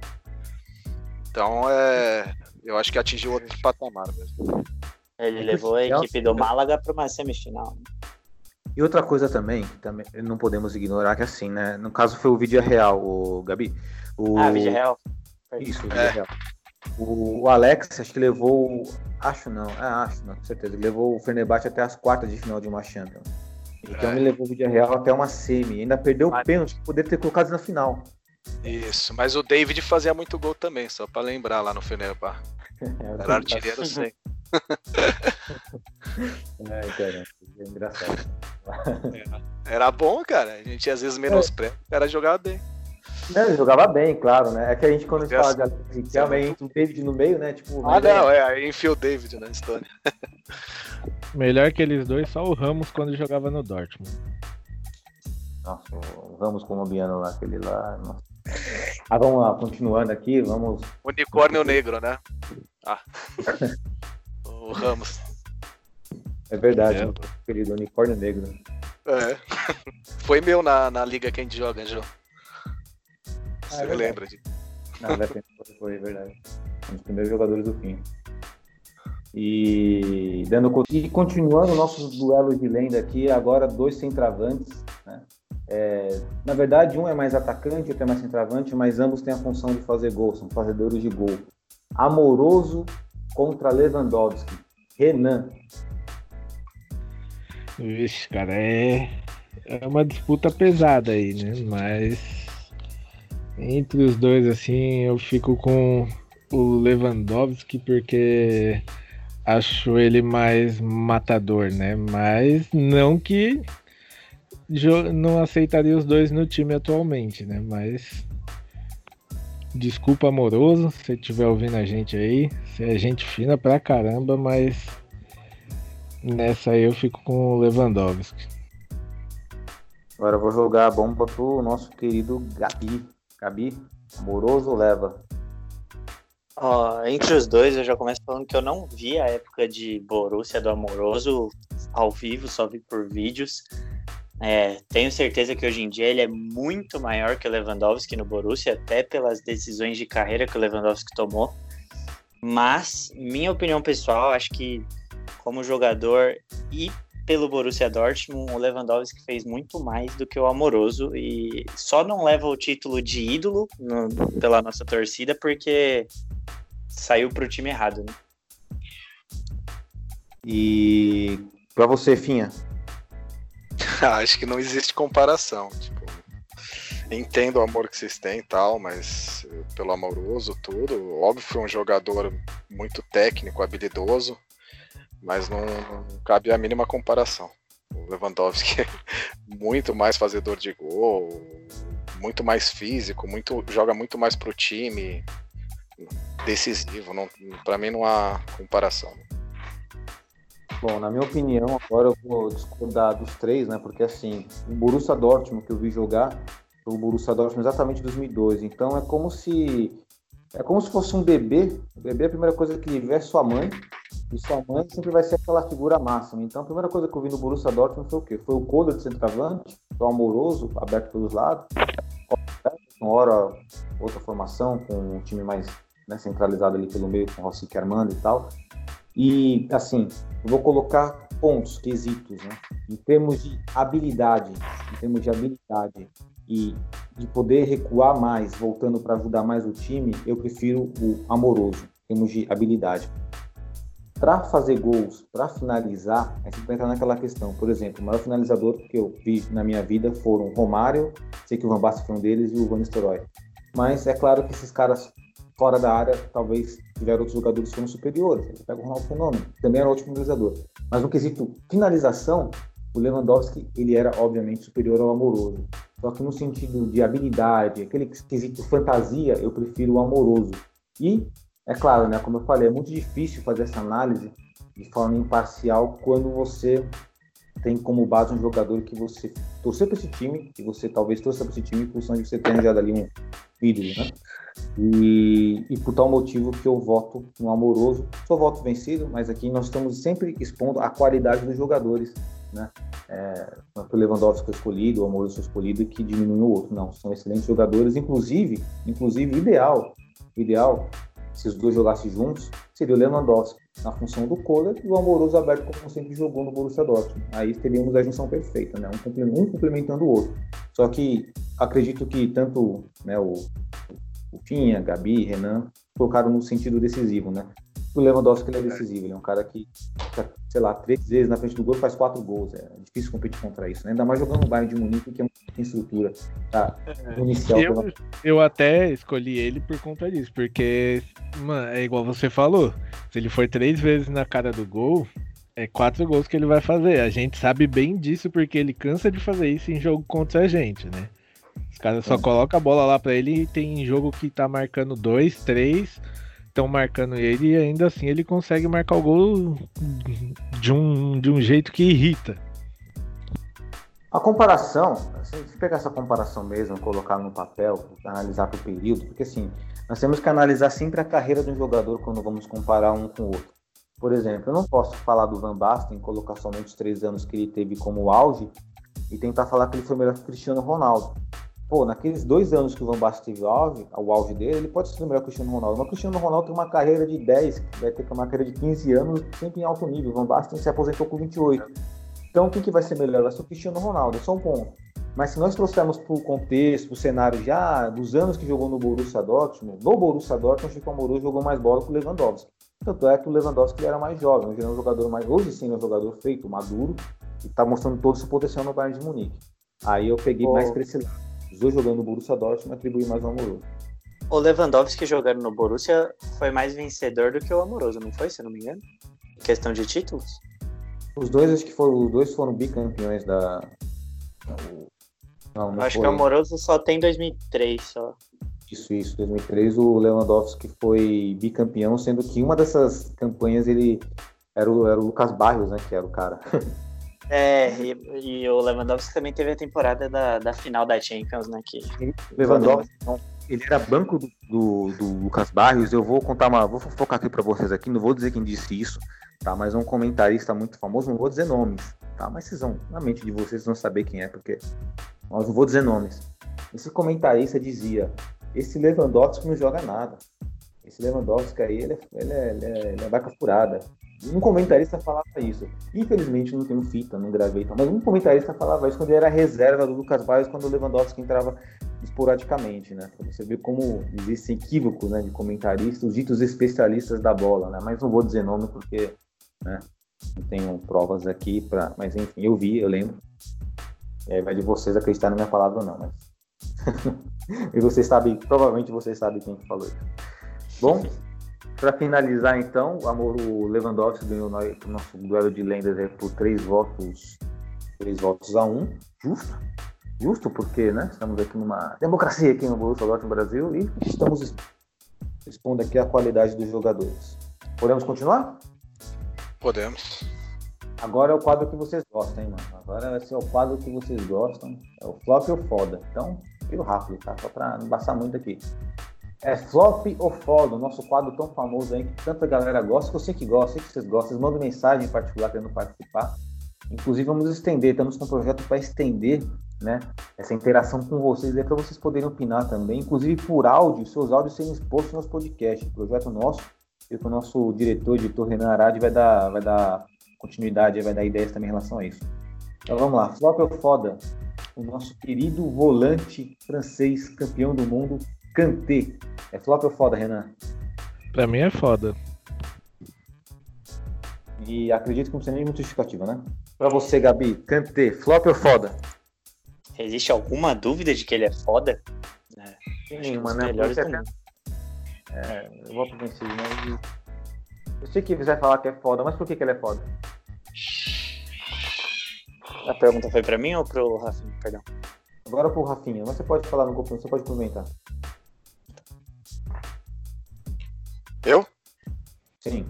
Então é. Eu acho que atingiu outro patamar mesmo. Ele levou a equipe do Málaga para uma semifinal. E outra coisa também, também não podemos ignorar, que assim, né? No caso foi o Vídeo Real, o Gabi. O... Ah, Vídeo Real. Isso, o Vídeo é. Real. O, o, Alex, acho que levou. Acho não, é, acho não, com certeza. Ele levou o Fenerbahçe até as quartas de final de uma Champions. Então é. ele levou o Real até uma semi. Ainda perdeu o pênalti, poderia ter colocado na final. Isso, mas o David fazia muito gol também, só para lembrar lá no Fenerbahçe. (laughs) É, Era artilheiro sem. (laughs) (laughs) é, cara, é engraçado. Era bom, cara. A gente às vezes menospreza, o cara jogava bem. Não, ele jogava bem, claro, né? É que a gente, quando a gente fala de Alex realmente o David no meio, né? Tipo, ah, não, é, aí enfia o David na história. (laughs) Melhor que eles dois, só o Ramos quando jogava no Dortmund. Nossa, o Ramos colombiano lá, aquele lá. Nossa. Ah, vamos lá, continuando aqui, vamos. Unicórnio negro, né? Ah. (laughs) o Ramos. É verdade, é. querido, unicórnio negro. É. (laughs) Foi meu na, na liga que a gente joga, João. Você ah, é lembra de. Não, (laughs) foi, verdade. Um dos primeiros jogadores do fim. E, dando, e continuando nossos duelos de lenda aqui, agora dois centravantes. Né? É, na verdade, um é mais atacante, outro é mais centroavante, mas ambos têm a função de fazer gol, são fazedores de gol. Amoroso contra Lewandowski. Renan. Vixe, cara, é, é uma disputa pesada aí, né? Mas entre os dois, assim, eu fico com o Lewandowski porque acho ele mais matador, né? Mas não que não aceitaria os dois no time atualmente, né? Mas desculpa amoroso, se estiver ouvindo a gente aí, você é gente fina pra caramba, mas nessa aí eu fico com o Lewandowski. Agora eu vou jogar a bomba pro nosso querido Gabi. Gabi, amoroso leva? Ó, entre os dois, eu já começo falando que eu não vi a época de Borussia do Amoroso ao vivo, só vi por vídeos. É, tenho certeza que hoje em dia ele é muito maior que o Lewandowski no Borussia, até pelas decisões de carreira que o Lewandowski tomou. Mas, minha opinião pessoal, acho que como jogador e pelo Borussia Dortmund, o Lewandowski fez muito mais do que o Amoroso e só não leva o título de ídolo no, pela nossa torcida porque saiu para o time errado. Né? E para você, Finha, (laughs) Acho que não existe comparação. Tipo, entendo o amor que vocês têm e tal, mas pelo amoroso, tudo. Óbvio, foi um jogador muito técnico, habilidoso, mas não, não cabe a mínima comparação. O Lewandowski (laughs) é muito mais fazedor de gol, muito mais físico, muito joga muito mais pro time, decisivo. Não, para mim não há comparação. Bom, na minha opinião, agora eu vou discordar dos três, né? Porque assim, o Borussia Dortmund que eu vi jogar, o Borussia Dortmund exatamente 2002. Então é como se é como se fosse um bebê. O bebê é a primeira coisa que vê é sua mãe e sua mãe sempre vai ser aquela figura máxima. Então a primeira coisa que eu vi no Borussia Dortmund foi o quê? Foi o Coda de centroavante, o amoroso, aberto pelos lados, uma hora outra formação com um time mais né, centralizado ali pelo meio com o Rossi Armando e tal. E, assim, eu vou colocar pontos, quesitos, né? Em termos de habilidade, em termos de habilidade e de poder recuar mais, voltando para ajudar mais o time, eu prefiro o amoroso, em termos de habilidade. Para fazer gols, para finalizar, gente vai entrar naquela questão. Por exemplo, o maior finalizador que eu vi na minha vida foram Romário, sei que o Van Basten foi um deles, e o Van Nistelrooy. Mas é claro que esses caras fora da área, talvez tiveram outros jogadores que foram superiores. Pega o Ronaldo Fenômeno, também era um ótimo finalizador. Mas no quesito finalização, o Lewandowski ele era obviamente superior ao Amoroso. Só que no sentido de habilidade, aquele quesito fantasia, eu prefiro o Amoroso. E é claro, né, como eu falei, é muito difícil fazer essa análise de forma imparcial quando você tem como base um jogador que você torceu para esse time, que você talvez torça para esse time em função de você ter já dali um vídeo, né? E, e, por tal motivo que eu voto no Amoroso. Sou voto vencido, mas aqui nós estamos sempre expondo a qualidade dos jogadores. Né? É, é o Lewandowski escolhido, o Amoroso escolhido que diminui o outro. Não, são excelentes jogadores. Inclusive, inclusive ideal, ideal, se os dois jogassem juntos, seria o Lewandowski na função do Kohler e o Amoroso aberto como sempre jogou no Borussia Dortmund. Aí teríamos a junção perfeita, né? um complementando o outro. Só que acredito que tanto né, o o Gabi, Renan, colocaram no sentido decisivo, né? O Lewandowski ele é decisivo, ele é um cara que, sei lá, três vezes na frente do gol faz quatro gols. É difícil competir contra isso, né? Ainda mais jogando no Bayern de Munique, que é uma estrutura tá, é, inicial. Eu, pela... eu até escolhi ele por conta disso, porque, mano, é igual você falou, se ele for três vezes na cara do gol, é quatro gols que ele vai fazer. A gente sabe bem disso porque ele cansa de fazer isso em jogo contra a gente, né? Os caras só colocam a bola lá pra ele e tem jogo que tá marcando dois, três, estão marcando ele e ainda assim ele consegue marcar o gol de um, de um jeito que irrita. A comparação, se pegar essa comparação mesmo, colocar no papel, analisar o período, porque assim, nós temos que analisar sempre a carreira de um jogador quando vamos comparar um com o outro. Por exemplo, eu não posso falar do Van Basten, colocar somente os três anos que ele teve como auge e tentar falar que ele foi melhor que o Cristiano Ronaldo. Pô, naqueles dois anos que o Van Basten teve o auge, o dele, ele pode ser melhor que o Cristiano Ronaldo. Mas o Cristiano Ronaldo tem uma carreira de 10, vai ter uma carreira de 15 anos, sempre em alto nível. O Van Basten se aposentou com 28. Então, quem que vai ser melhor? Vai ser o Cristiano Ronaldo, é só um ponto. Mas se nós trouxermos para o contexto, para o cenário já dos anos que jogou no Borussia Dortmund, no Borussia Dortmund, o Chico Amoroso jogou mais bola que o Lewandowski. Tanto é que o Lewandowski era mais jovem, hoje é um jogador mais, hoje sim é um jogador feito, maduro, e está mostrando todo o seu potencial no Bayern de Munique. Aí eu peguei oh. mais para esse lado. Os dois jogando no Borussia Dortmund, atribuí mais ao Amoroso. O Lewandowski jogando no Borussia foi mais vencedor do que o Amoroso, não foi, se não me engano? Em questão de títulos? Os dois, acho que foram, os dois foram bicampeões da. Não, não acho foi. que o Amoroso só tem 2003 só. Isso, isso. 2003 o Lewandowski foi bicampeão, sendo que uma dessas campanhas ele era o, era o Lucas Barrios, né? Que era o cara. (laughs) É, e, e, o Lewandowski também teve a temporada da, da final da Champions, né? Que... Lewandowski, então, ele era banco do, do, do, Lucas Barrios. Eu vou contar uma. Vou focar aqui para vocês aqui, não vou dizer quem disse isso, tá? Mas um comentarista muito famoso, não vou dizer nomes, tá? Mas vocês vão, na mente de vocês, vão saber quem é, porque. Mas não vou dizer nomes. Esse comentarista dizia: esse Lewandowski não joga nada. Esse Lewandowski aí, ele é, ele é, ele é, ele é vaca furada. Um comentarista falava isso. Infelizmente não tenho fita, não gravei, mas um comentarista falava isso quando ele era reserva do Lucas Barros, quando o Lewandowski entrava esporadicamente, né? Pra você ver como existe equívoco né, de comentaristas, os ditos especialistas da bola, né? Mas não vou dizer nome porque né, não tenho provas aqui, pra... mas enfim, eu vi, eu lembro. E aí vai de vocês acreditar na minha palavra ou não, mas (laughs) e você sabe, provavelmente você sabe quem falou isso. Bom, para finalizar então, o Amor Lewandowski ganhou o nosso duelo de lendas por três votos, três votos a um, justo, justo porque, né? Estamos aqui numa democracia aqui no Borussia Dortmund Brasil e estamos expondo aqui a qualidade dos jogadores. Podemos continuar? Podemos. Agora é o quadro que vocês gostam, hein, mano? Agora vai ser o quadro que vocês gostam. É o flop ou foda. Então, tiro rápido, tá? Só pra não passar muito aqui. É flop ou foda, o nosso quadro tão famoso aí que tanta galera gosta, que eu sei que gosta, sei que vocês gostam. Vocês mandam mensagem em particular querendo participar. Inclusive, vamos estender, estamos com um projeto para estender né, essa interação com vocês aí para vocês poderem opinar também, inclusive por áudio, seus áudios serem expostos nos podcasts. Projeto nosso, e que o nosso diretor, editor Renan Arade, vai dar, vai dar continuidade, vai dar ideias também em relação a isso. Então vamos lá, flop ou foda? O nosso querido volante francês, campeão do mundo, Kanté. É flop ou foda, Renan? Pra mim é foda. E acredito que não precisa nem muito justificativa, né? Pra você, Gabi, Kanté, flop ou foda? Existe alguma dúvida de que ele é foda? É, Nenhuma, né? Melhores é... é, eu vou pro vencido, mas... Eu sei que vai falar que é foda, mas por que, que ele é foda? A pergunta foi pra mim ou pro Rafinha? Perdão. Agora pro Rafinha. Mas você pode falar no grupo, você pode comentar. Eu? Sim.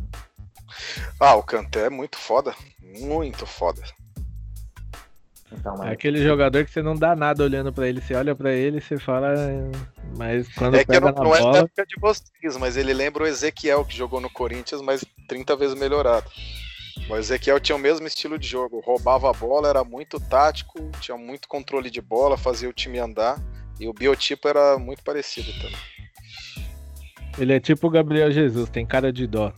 Ah, o Kanté é muito foda. Muito foda. Então, mas... É aquele jogador que você não dá nada olhando para ele. Você olha para ele e você fala. Mas quando é pega que não, na não bola... é da época de vocês, mas ele lembra o Ezequiel que jogou no Corinthians, mas 30 vezes melhorado. O Ezequiel tinha o mesmo estilo de jogo, roubava a bola, era muito tático, tinha muito controle de bola, fazia o time andar, e o biotipo era muito parecido também. Ele é tipo o Gabriel Jesus, tem cara de dó.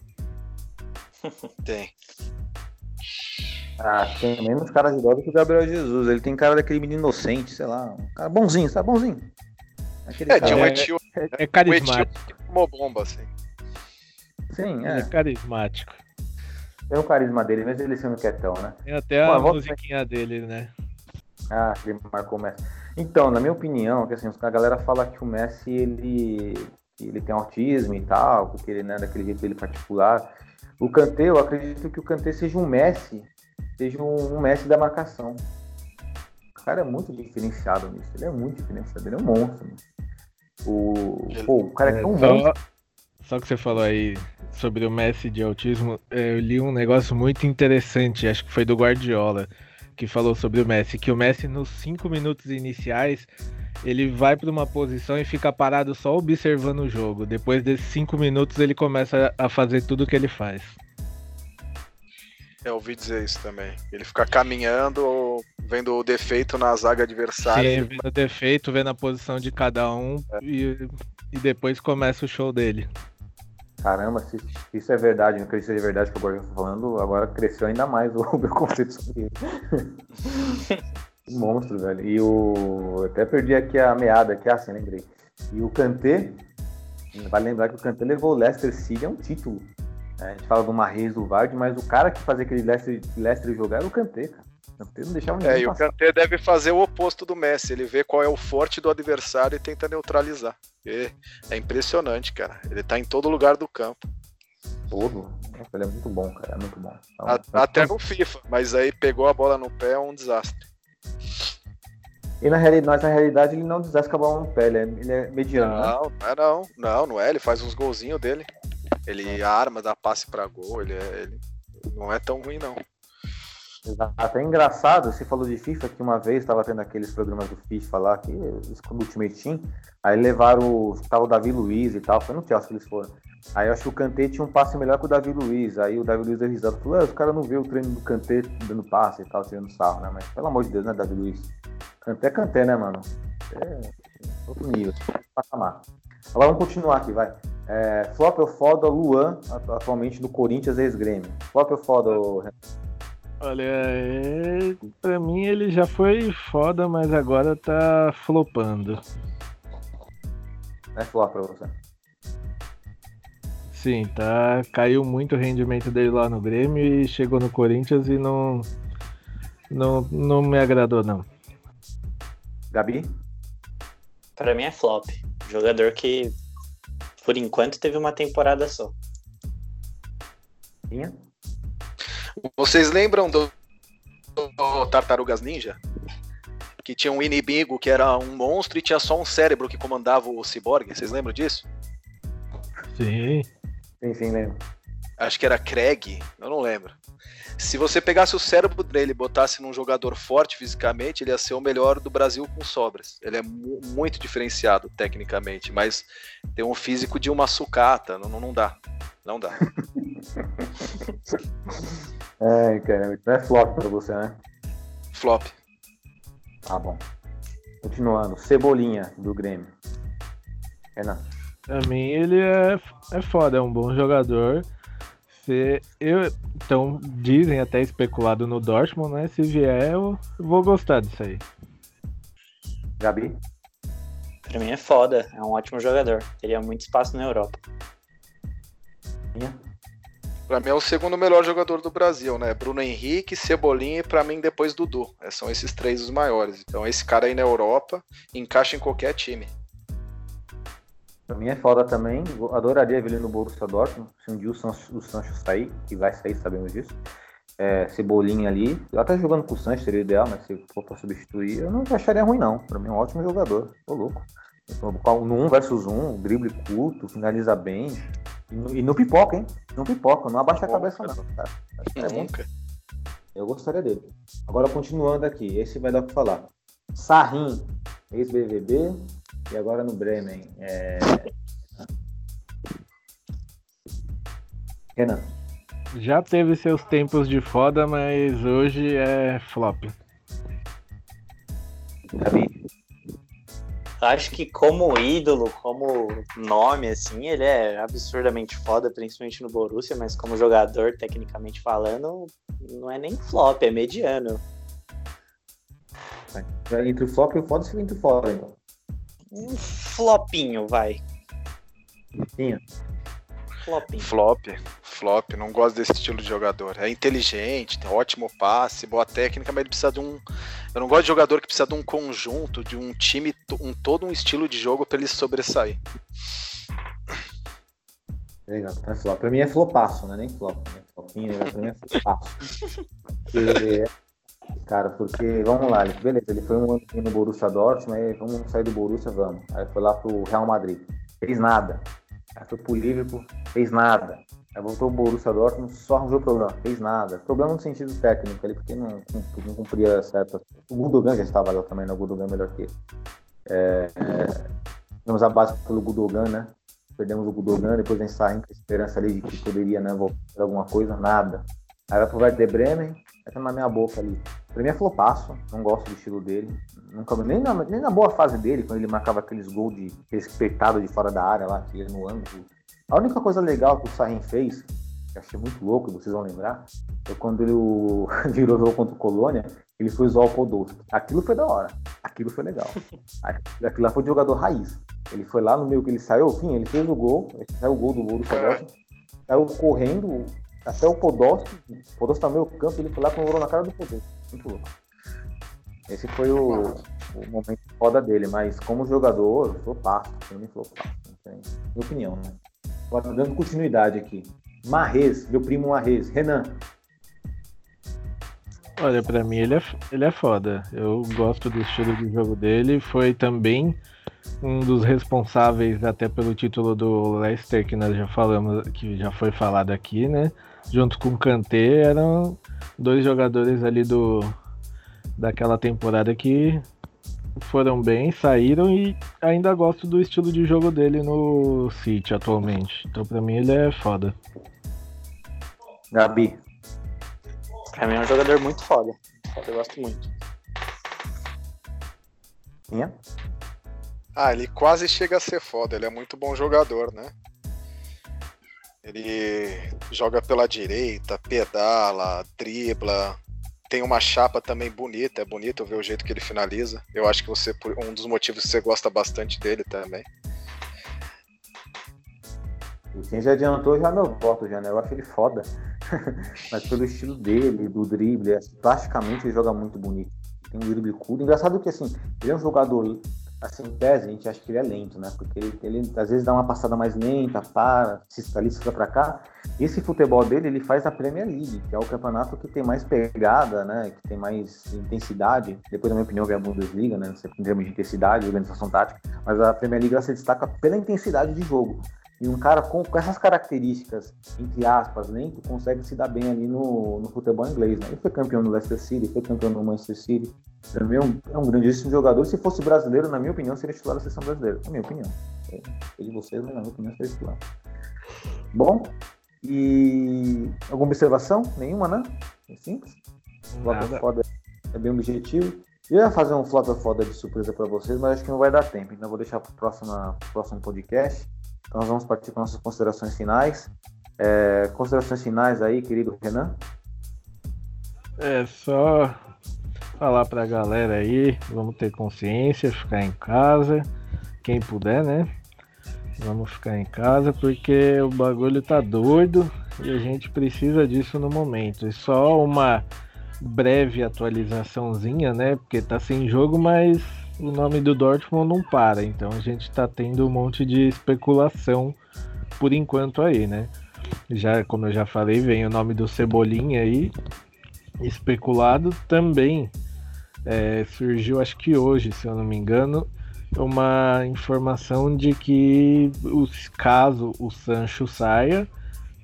tem. Ah, tem menos cara de dó do que o Gabriel Jesus. Ele tem cara daquele menino inocente, sei lá. Um cara bonzinho, sabe? Bonzinho. Aquele é, cara... tinha um etio, é, é carismático. Um bomba, assim. Sim, é. Ele é carismático. Tem o carisma dele, mesmo ele sendo quietão, né? Tem até a Bom, musiquinha dele, né? Ah, ele marcou o Messi. Então, na minha opinião, que assim, a galera fala que o Messi, ele, ele tem autismo e tal, porque ele, né, daquele jeito dele particular. O Kanté, eu acredito que o Kanté seja um Messi, seja um, um Messi da marcação. O cara é muito diferenciado nisso, ele é muito diferenciado, ele é um monstro. O, pô, o cara é tão é, monstro. Só que você falou aí sobre o Messi de autismo, é, eu li um negócio muito interessante, acho que foi do Guardiola, que falou sobre o Messi, que o Messi nos cinco minutos iniciais ele vai para uma posição e fica parado só observando o jogo. Depois desses cinco minutos ele começa a fazer tudo o que ele faz. Eu ouvi dizer isso também. Ele fica caminhando, vendo o defeito na zaga adversária. Sim, vendo o defeito, vendo a posição de cada um é. e, e depois começa o show dele. Caramba, se isso é verdade, não acredito que seja verdade que o Gordon tá falando, agora cresceu ainda mais o (laughs) meu conceito sobre ele. (laughs) monstro, velho. E o. Até perdi aqui a meada, aqui assim, lembrei. E o Kanté, vale lembrar que o Kanté levou o Leicester City a um título. É, a gente fala do Marreis do Vard, mas o cara que fazia aquele Leicester, Leicester jogar era o Kanté, cara. O Kanté não deixava ninguém É, e o Kanté deve fazer o oposto do Messi. Ele vê qual é o forte do adversário e tenta neutralizar. E é impressionante, cara. Ele tá em todo lugar do campo. Todo. Ele é muito bom, cara. É muito bom. Então, Até no FIFA, mas aí pegou a bola no pé, é um desastre. E na realidade, na realidade ele não desasca a bola no pé, ele é, ele é mediano. Né? Não, né? não, não, não é. Ele faz uns golzinhos dele. Ele arma, dá passe para gol, ele, é, ele não é tão ruim, não. Até engraçado, você falou de FIFA que uma vez estava tendo aqueles programas do FIFA lá, que, do Ultimate Team, aí levaram o, tava o Davi Luiz e tal, foi no Chelsea que eles foram. Aí eu acho que o Kanté tinha um passe melhor que o Davi Luiz. Aí o Davi Luiz deu risada. Falou, ah, os caras não vê o treino do Kanté dando passe e tal, tirando sarro, né? Mas pelo amor de Deus, né, Davi Luiz? Kanté é Kanté, né, mano? É outro nível, patamar. Agora vamos continuar aqui, vai. É, flop ou foda, Luan, atualmente do Corinthians ex-Grêmio. Flop ou foda, Olha, é... pra mim ele já foi foda, mas agora tá flopando. É flop pra você. Sim, tá. Caiu muito o rendimento dele lá no Grêmio e chegou no Corinthians e não. Não, não me agradou, não. Gabi? Para mim é flop. Jogador que, por enquanto, teve uma temporada só. Tinha? Vocês lembram do, do Tartarugas Ninja? Que tinha um inimigo que era um monstro e tinha só um cérebro que comandava o ciborgue. Vocês lembram disso? Sim. Sim, sim, lembro. Acho que era Craig, eu não lembro. Se você pegasse o cérebro dele e botasse num jogador forte fisicamente, ele ia ser o melhor do Brasil com sobras. Ele é mu muito diferenciado tecnicamente, mas tem um físico de uma sucata, não, não dá. Não dá. (laughs) é, cara, então é flop pra você, né? Flop. Tá bom. Continuando, Cebolinha do Grêmio. Renan. Pra mim ele é, é foda, é um bom jogador. Se eu, então, dizem até especulado no Dortmund, né? Se vier, eu vou gostar disso aí. Gabi? Pra mim é foda, é um ótimo jogador. Teria muito espaço na Europa. Minha? Pra mim é o segundo melhor jogador do Brasil, né? Bruno Henrique, Cebolinha e pra mim depois Dudu. É, são esses três os maiores. Então esse cara aí na Europa encaixa em qualquer time. Pra mim é foda também. Adoraria ver ele no Borussia Dortmund. Se um dia o Sancho, o Sancho sair, que vai sair, sabemos disso. É, Cebolinha ali. Eu até jogando com o Sancho seria ideal, mas se for pra substituir, eu não acharia ruim, não. Pra mim é um ótimo jogador. Tô louco. No 1 versus 1, drible curto, finaliza bem. E no, e no pipoca, hein? No pipoca, não abaixa a cabeça, não. Cara. É Nunca. Eu gostaria dele. Agora, continuando aqui, esse vai dar o que falar. Sarrin, ex-BVB, e agora no Bremen. É... Renan. Já teve seus tempos de foda, mas hoje é flop. Gabi. Acho que como ídolo, como nome, assim, ele é absurdamente foda, principalmente no Borussia, mas como jogador, tecnicamente falando, não é nem flop, é mediano. Entre o flop e o foda, você entre o foda, então um flopinho, vai. Flopinho. Flopinho. Flop, flop, não gosto desse estilo de jogador. É inteligente, tem ótimo passe, boa técnica, mas ele precisa de um. Eu não gosto de jogador que precisa de um conjunto, de um time, um todo um estilo de jogo para ele sobressair. Legal, tá flop. Pra mim é flopaço, né? Nem flop. Né? Flopinho, pra mim é flopaço. (laughs) Porque Cara, porque, vamos lá, beleza, ele foi um ano no Borussia Dortmund, aí vamos sair do Borussia, vamos. Aí foi lá pro Real Madrid, fez nada. Aí foi pro Liverpool, fez nada. Aí voltou o Borussia Dortmund, só arranjou problema, fez nada. Problema no sentido técnico ali, porque não, não cumpria certas. O Gudogan já estava lá também, né? O Gudogan é melhor que ele. É, é, temos a base pelo Gudogan, né? Perdemos o Gudogan, depois gente saiu com a esperança ali de que poderia né, voltar alguma coisa, nada. Aí vai pro Werder Bremen, tá na minha boca ali. Pra mim é flopaço, não gosto do estilo dele. Nunca, nem, na, nem na boa fase dele, quando ele marcava aqueles gols de respeitado de fora da área lá, que no ângulo a única coisa legal que o Sahin fez, que achei muito louco, vocês vão lembrar, foi quando ele (laughs) virou jogo contra o Colônia, ele foi usar o Podolski. Aquilo foi da hora. Aquilo foi legal. (laughs) Aquilo lá foi de jogador raiz. Ele foi lá no meio que ele saiu, enfim, ele fez o gol, ele saiu o gol do gol do Podolski, saiu correndo até o Podolski, o Podolski tá no meio campo, ele foi lá com o ouro na cara do Podolski. Muito louco. Esse foi o, o momento foda dele, mas como jogador, eu sou passo, me falou passo, minha opinião, né? Agora dando continuidade aqui. Marrez, meu primo Marrez. Renan. Olha, para mim ele é, ele é foda. Eu gosto do estilo de jogo dele. Foi também um dos responsáveis até pelo título do Leicester que nós já falamos, que já foi falado aqui, né? Junto com o Kanté, eram dois jogadores ali do daquela temporada que foram bem, saíram e ainda gosto do estilo de jogo dele no City atualmente. Então pra mim ele é foda. Gabi. Pra mim é um jogador muito foda. Eu gosto muito. Minha? Ah, ele quase chega a ser foda, ele é muito bom jogador, né? Ele joga pela direita, pedala, dribla, tem uma chapa também bonita, é bonito ver o jeito que ele finaliza. Eu acho que você, um dos motivos que você gosta bastante dele também. Quem já adiantou já meu voto, já, né? Eu acho ele foda. (laughs) Mas pelo estilo dele, do drible, é, plasticamente ele joga muito bonito. Tem um drible curto. Engraçado que assim, ele é um jogador assim, em tese, a gente acha que ele é lento, né? Porque ele, ele às vezes dá uma passada mais lenta, para, se ali, se para cá. Esse futebol dele, ele faz a Premier League, que é o campeonato que tem mais pegada, né? Que tem mais intensidade. Depois, na minha opinião, vem a Bundesliga, né? Em termos de intensidade, organização tática. Mas a Premier League ela se destaca pela intensidade de jogo. E um cara com, com, essas características, entre aspas, lento, consegue se dar bem ali no, no futebol inglês. Né? Ele foi campeão no Leicester City, foi campeão no Manchester City. Também é um, é um grandíssimo jogador. Se fosse brasileiro, na minha opinião, seria titular da seleção brasileira. Na minha opinião. É, de vocês, mas na minha opinião, seria titular. Bom, e alguma observação? Nenhuma, né? É simples. Flota foda é bem objetivo. Eu ia fazer um flota foda de surpresa para vocês, mas acho que não vai dar tempo. Então vou deixar para o próximo podcast. Então nós vamos partir para nossas considerações finais. É, considerações finais aí, querido Renan? É só falar para a galera aí, vamos ter consciência, ficar em casa, quem puder, né? Vamos ficar em casa porque o bagulho tá doido e a gente precisa disso no momento. E só uma breve atualizaçãozinha, né? Porque tá sem jogo, mas o nome do Dortmund não para. Então a gente tá tendo um monte de especulação por enquanto aí, né? Já, como eu já falei, vem o nome do Cebolinha aí, especulado também. É, surgiu, acho que hoje, se eu não me engano, uma informação de que caso o Sancho saia,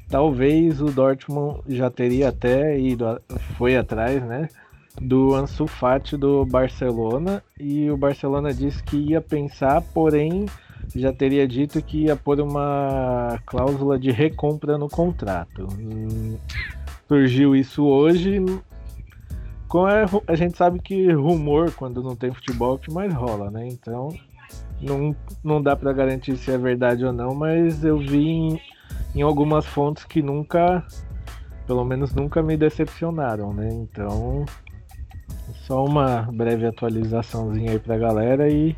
talvez o Dortmund já teria até ido, foi atrás, né? Do Ansu Fati do Barcelona e o Barcelona disse que ia pensar, porém já teria dito que ia pôr uma cláusula de recompra no contrato. Hum, surgiu isso hoje, é, a gente sabe que rumor, quando não tem futebol, que mais rola, né? Então, não, não dá para garantir se é verdade ou não, mas eu vi em, em algumas fontes que nunca, pelo menos nunca me decepcionaram, né? Então, só uma breve atualizaçãozinha aí pra galera e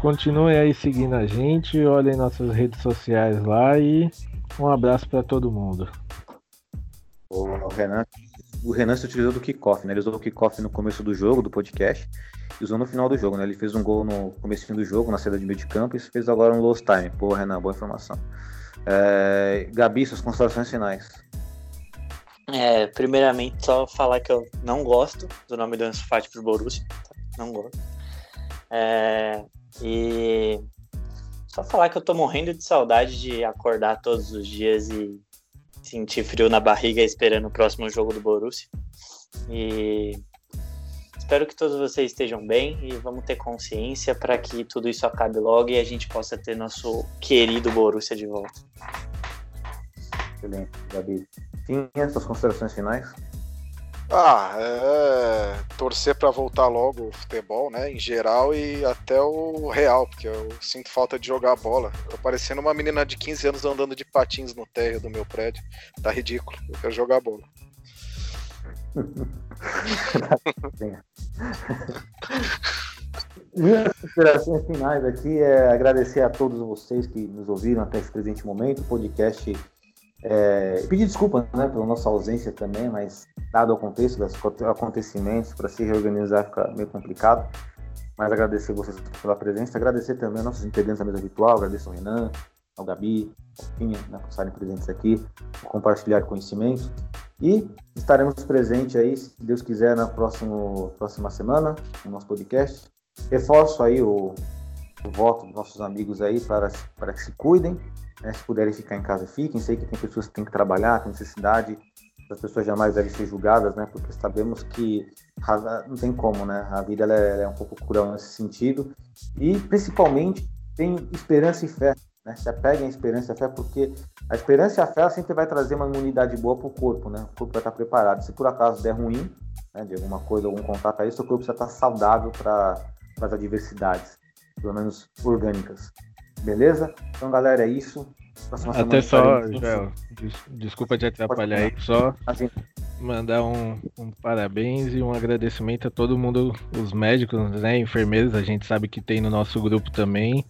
continuem aí seguindo a gente, olhem nossas redes sociais lá e um abraço para todo mundo. O Renan o Renan se utilizou do kickoff, né? Ele usou o kickoff no começo do jogo, do podcast, e usou no final do jogo, né? Ele fez um gol no começo do jogo, na saída de meio de campo, e fez agora um lost time. Pô, Renan, boa informação. É... Gabi, suas considerações finais. É, primeiramente, só falar que eu não gosto do nome do Ansu Fati pro Borussia. Não gosto. É, e só falar que eu tô morrendo de saudade de acordar todos os dias e sentir frio na barriga esperando o próximo jogo do Borussia. E espero que todos vocês estejam bem e vamos ter consciência para que tudo isso acabe logo e a gente possa ter nosso querido Borussia de volta. Excelente, Gabi. Tinha suas considerações finais? Ah, é torcer para voltar logo o futebol, né, em geral e até o real, porque eu sinto falta de jogar bola. Tô parecendo uma menina de 15 anos andando de patins no térreo do meu prédio. Tá ridículo. Eu quero jogar bola. (laughs) Minhas considerações finais aqui é agradecer a todos vocês que nos ouviram até esse presente momento. O podcast é, pedir desculpa né, pela nossa ausência também, mas dado o contexto dos acontecimentos, para se reorganizar fica meio complicado. Mas agradecer vocês pela presença, agradecer também aos nossos integrantes da mesa virtual, agradeço ao Renan, ao Gabi, ao Pinha, né, por estarem presentes aqui, por compartilhar conhecimento. E estaremos presentes aí, se Deus quiser, na próximo, próxima semana, no nosso podcast. Reforço aí o, voto dos nossos amigos aí para, para que se cuidem, né? Se puderem ficar em casa, fiquem. Sei que tem pessoas que têm que trabalhar, tem necessidade. As pessoas jamais devem ser julgadas, né? Porque sabemos que não tem como, né? A vida é, é, um pouco cruel nesse sentido. E, principalmente, tem esperança e fé. Né? Se apeguem à esperança e à fé, porque a esperança e a fé sempre vai trazer uma imunidade boa para o corpo, né? O corpo vai estar preparado. Se por acaso der ruim, né, de alguma coisa, algum contato aí, seu corpo já está saudável para as adversidades, pelo menos orgânicas. Beleza? Então, galera, é isso. Até só, Joel, des desculpa te atrapalhar aí, só mandar um, um, parabéns e um agradecimento a todo mundo, os médicos, né, enfermeiros, a gente sabe que tem no nosso grupo também.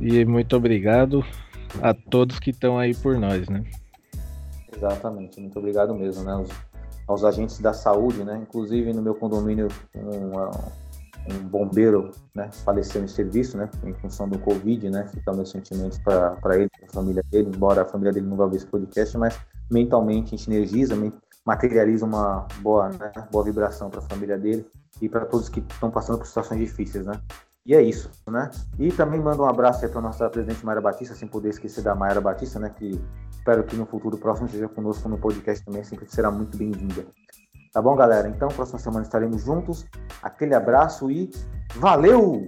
E muito obrigado a todos que estão aí por nós, né? Exatamente, muito obrigado mesmo, né? Aos, aos agentes da saúde, né? Inclusive no meu condomínio, um, um bombeiro né, faleceu em serviço, né, em função do Covid, né, fica meus sentimentos para ele, para a família dele, embora a família dele não vá ver esse podcast, mas mentalmente a gente energiza, materializa uma boa, né, boa vibração para a família dele e para todos que estão passando por situações difíceis, né. E é isso, né? E também mando um abraço para a nossa presidente Mayra Batista, sem poder esquecer da Mayra Batista, né? Que espero que no futuro próximo esteja conosco no podcast também, sempre será muito bem-vinda. Tá bom, galera? Então, próxima semana estaremos juntos. Aquele abraço e valeu!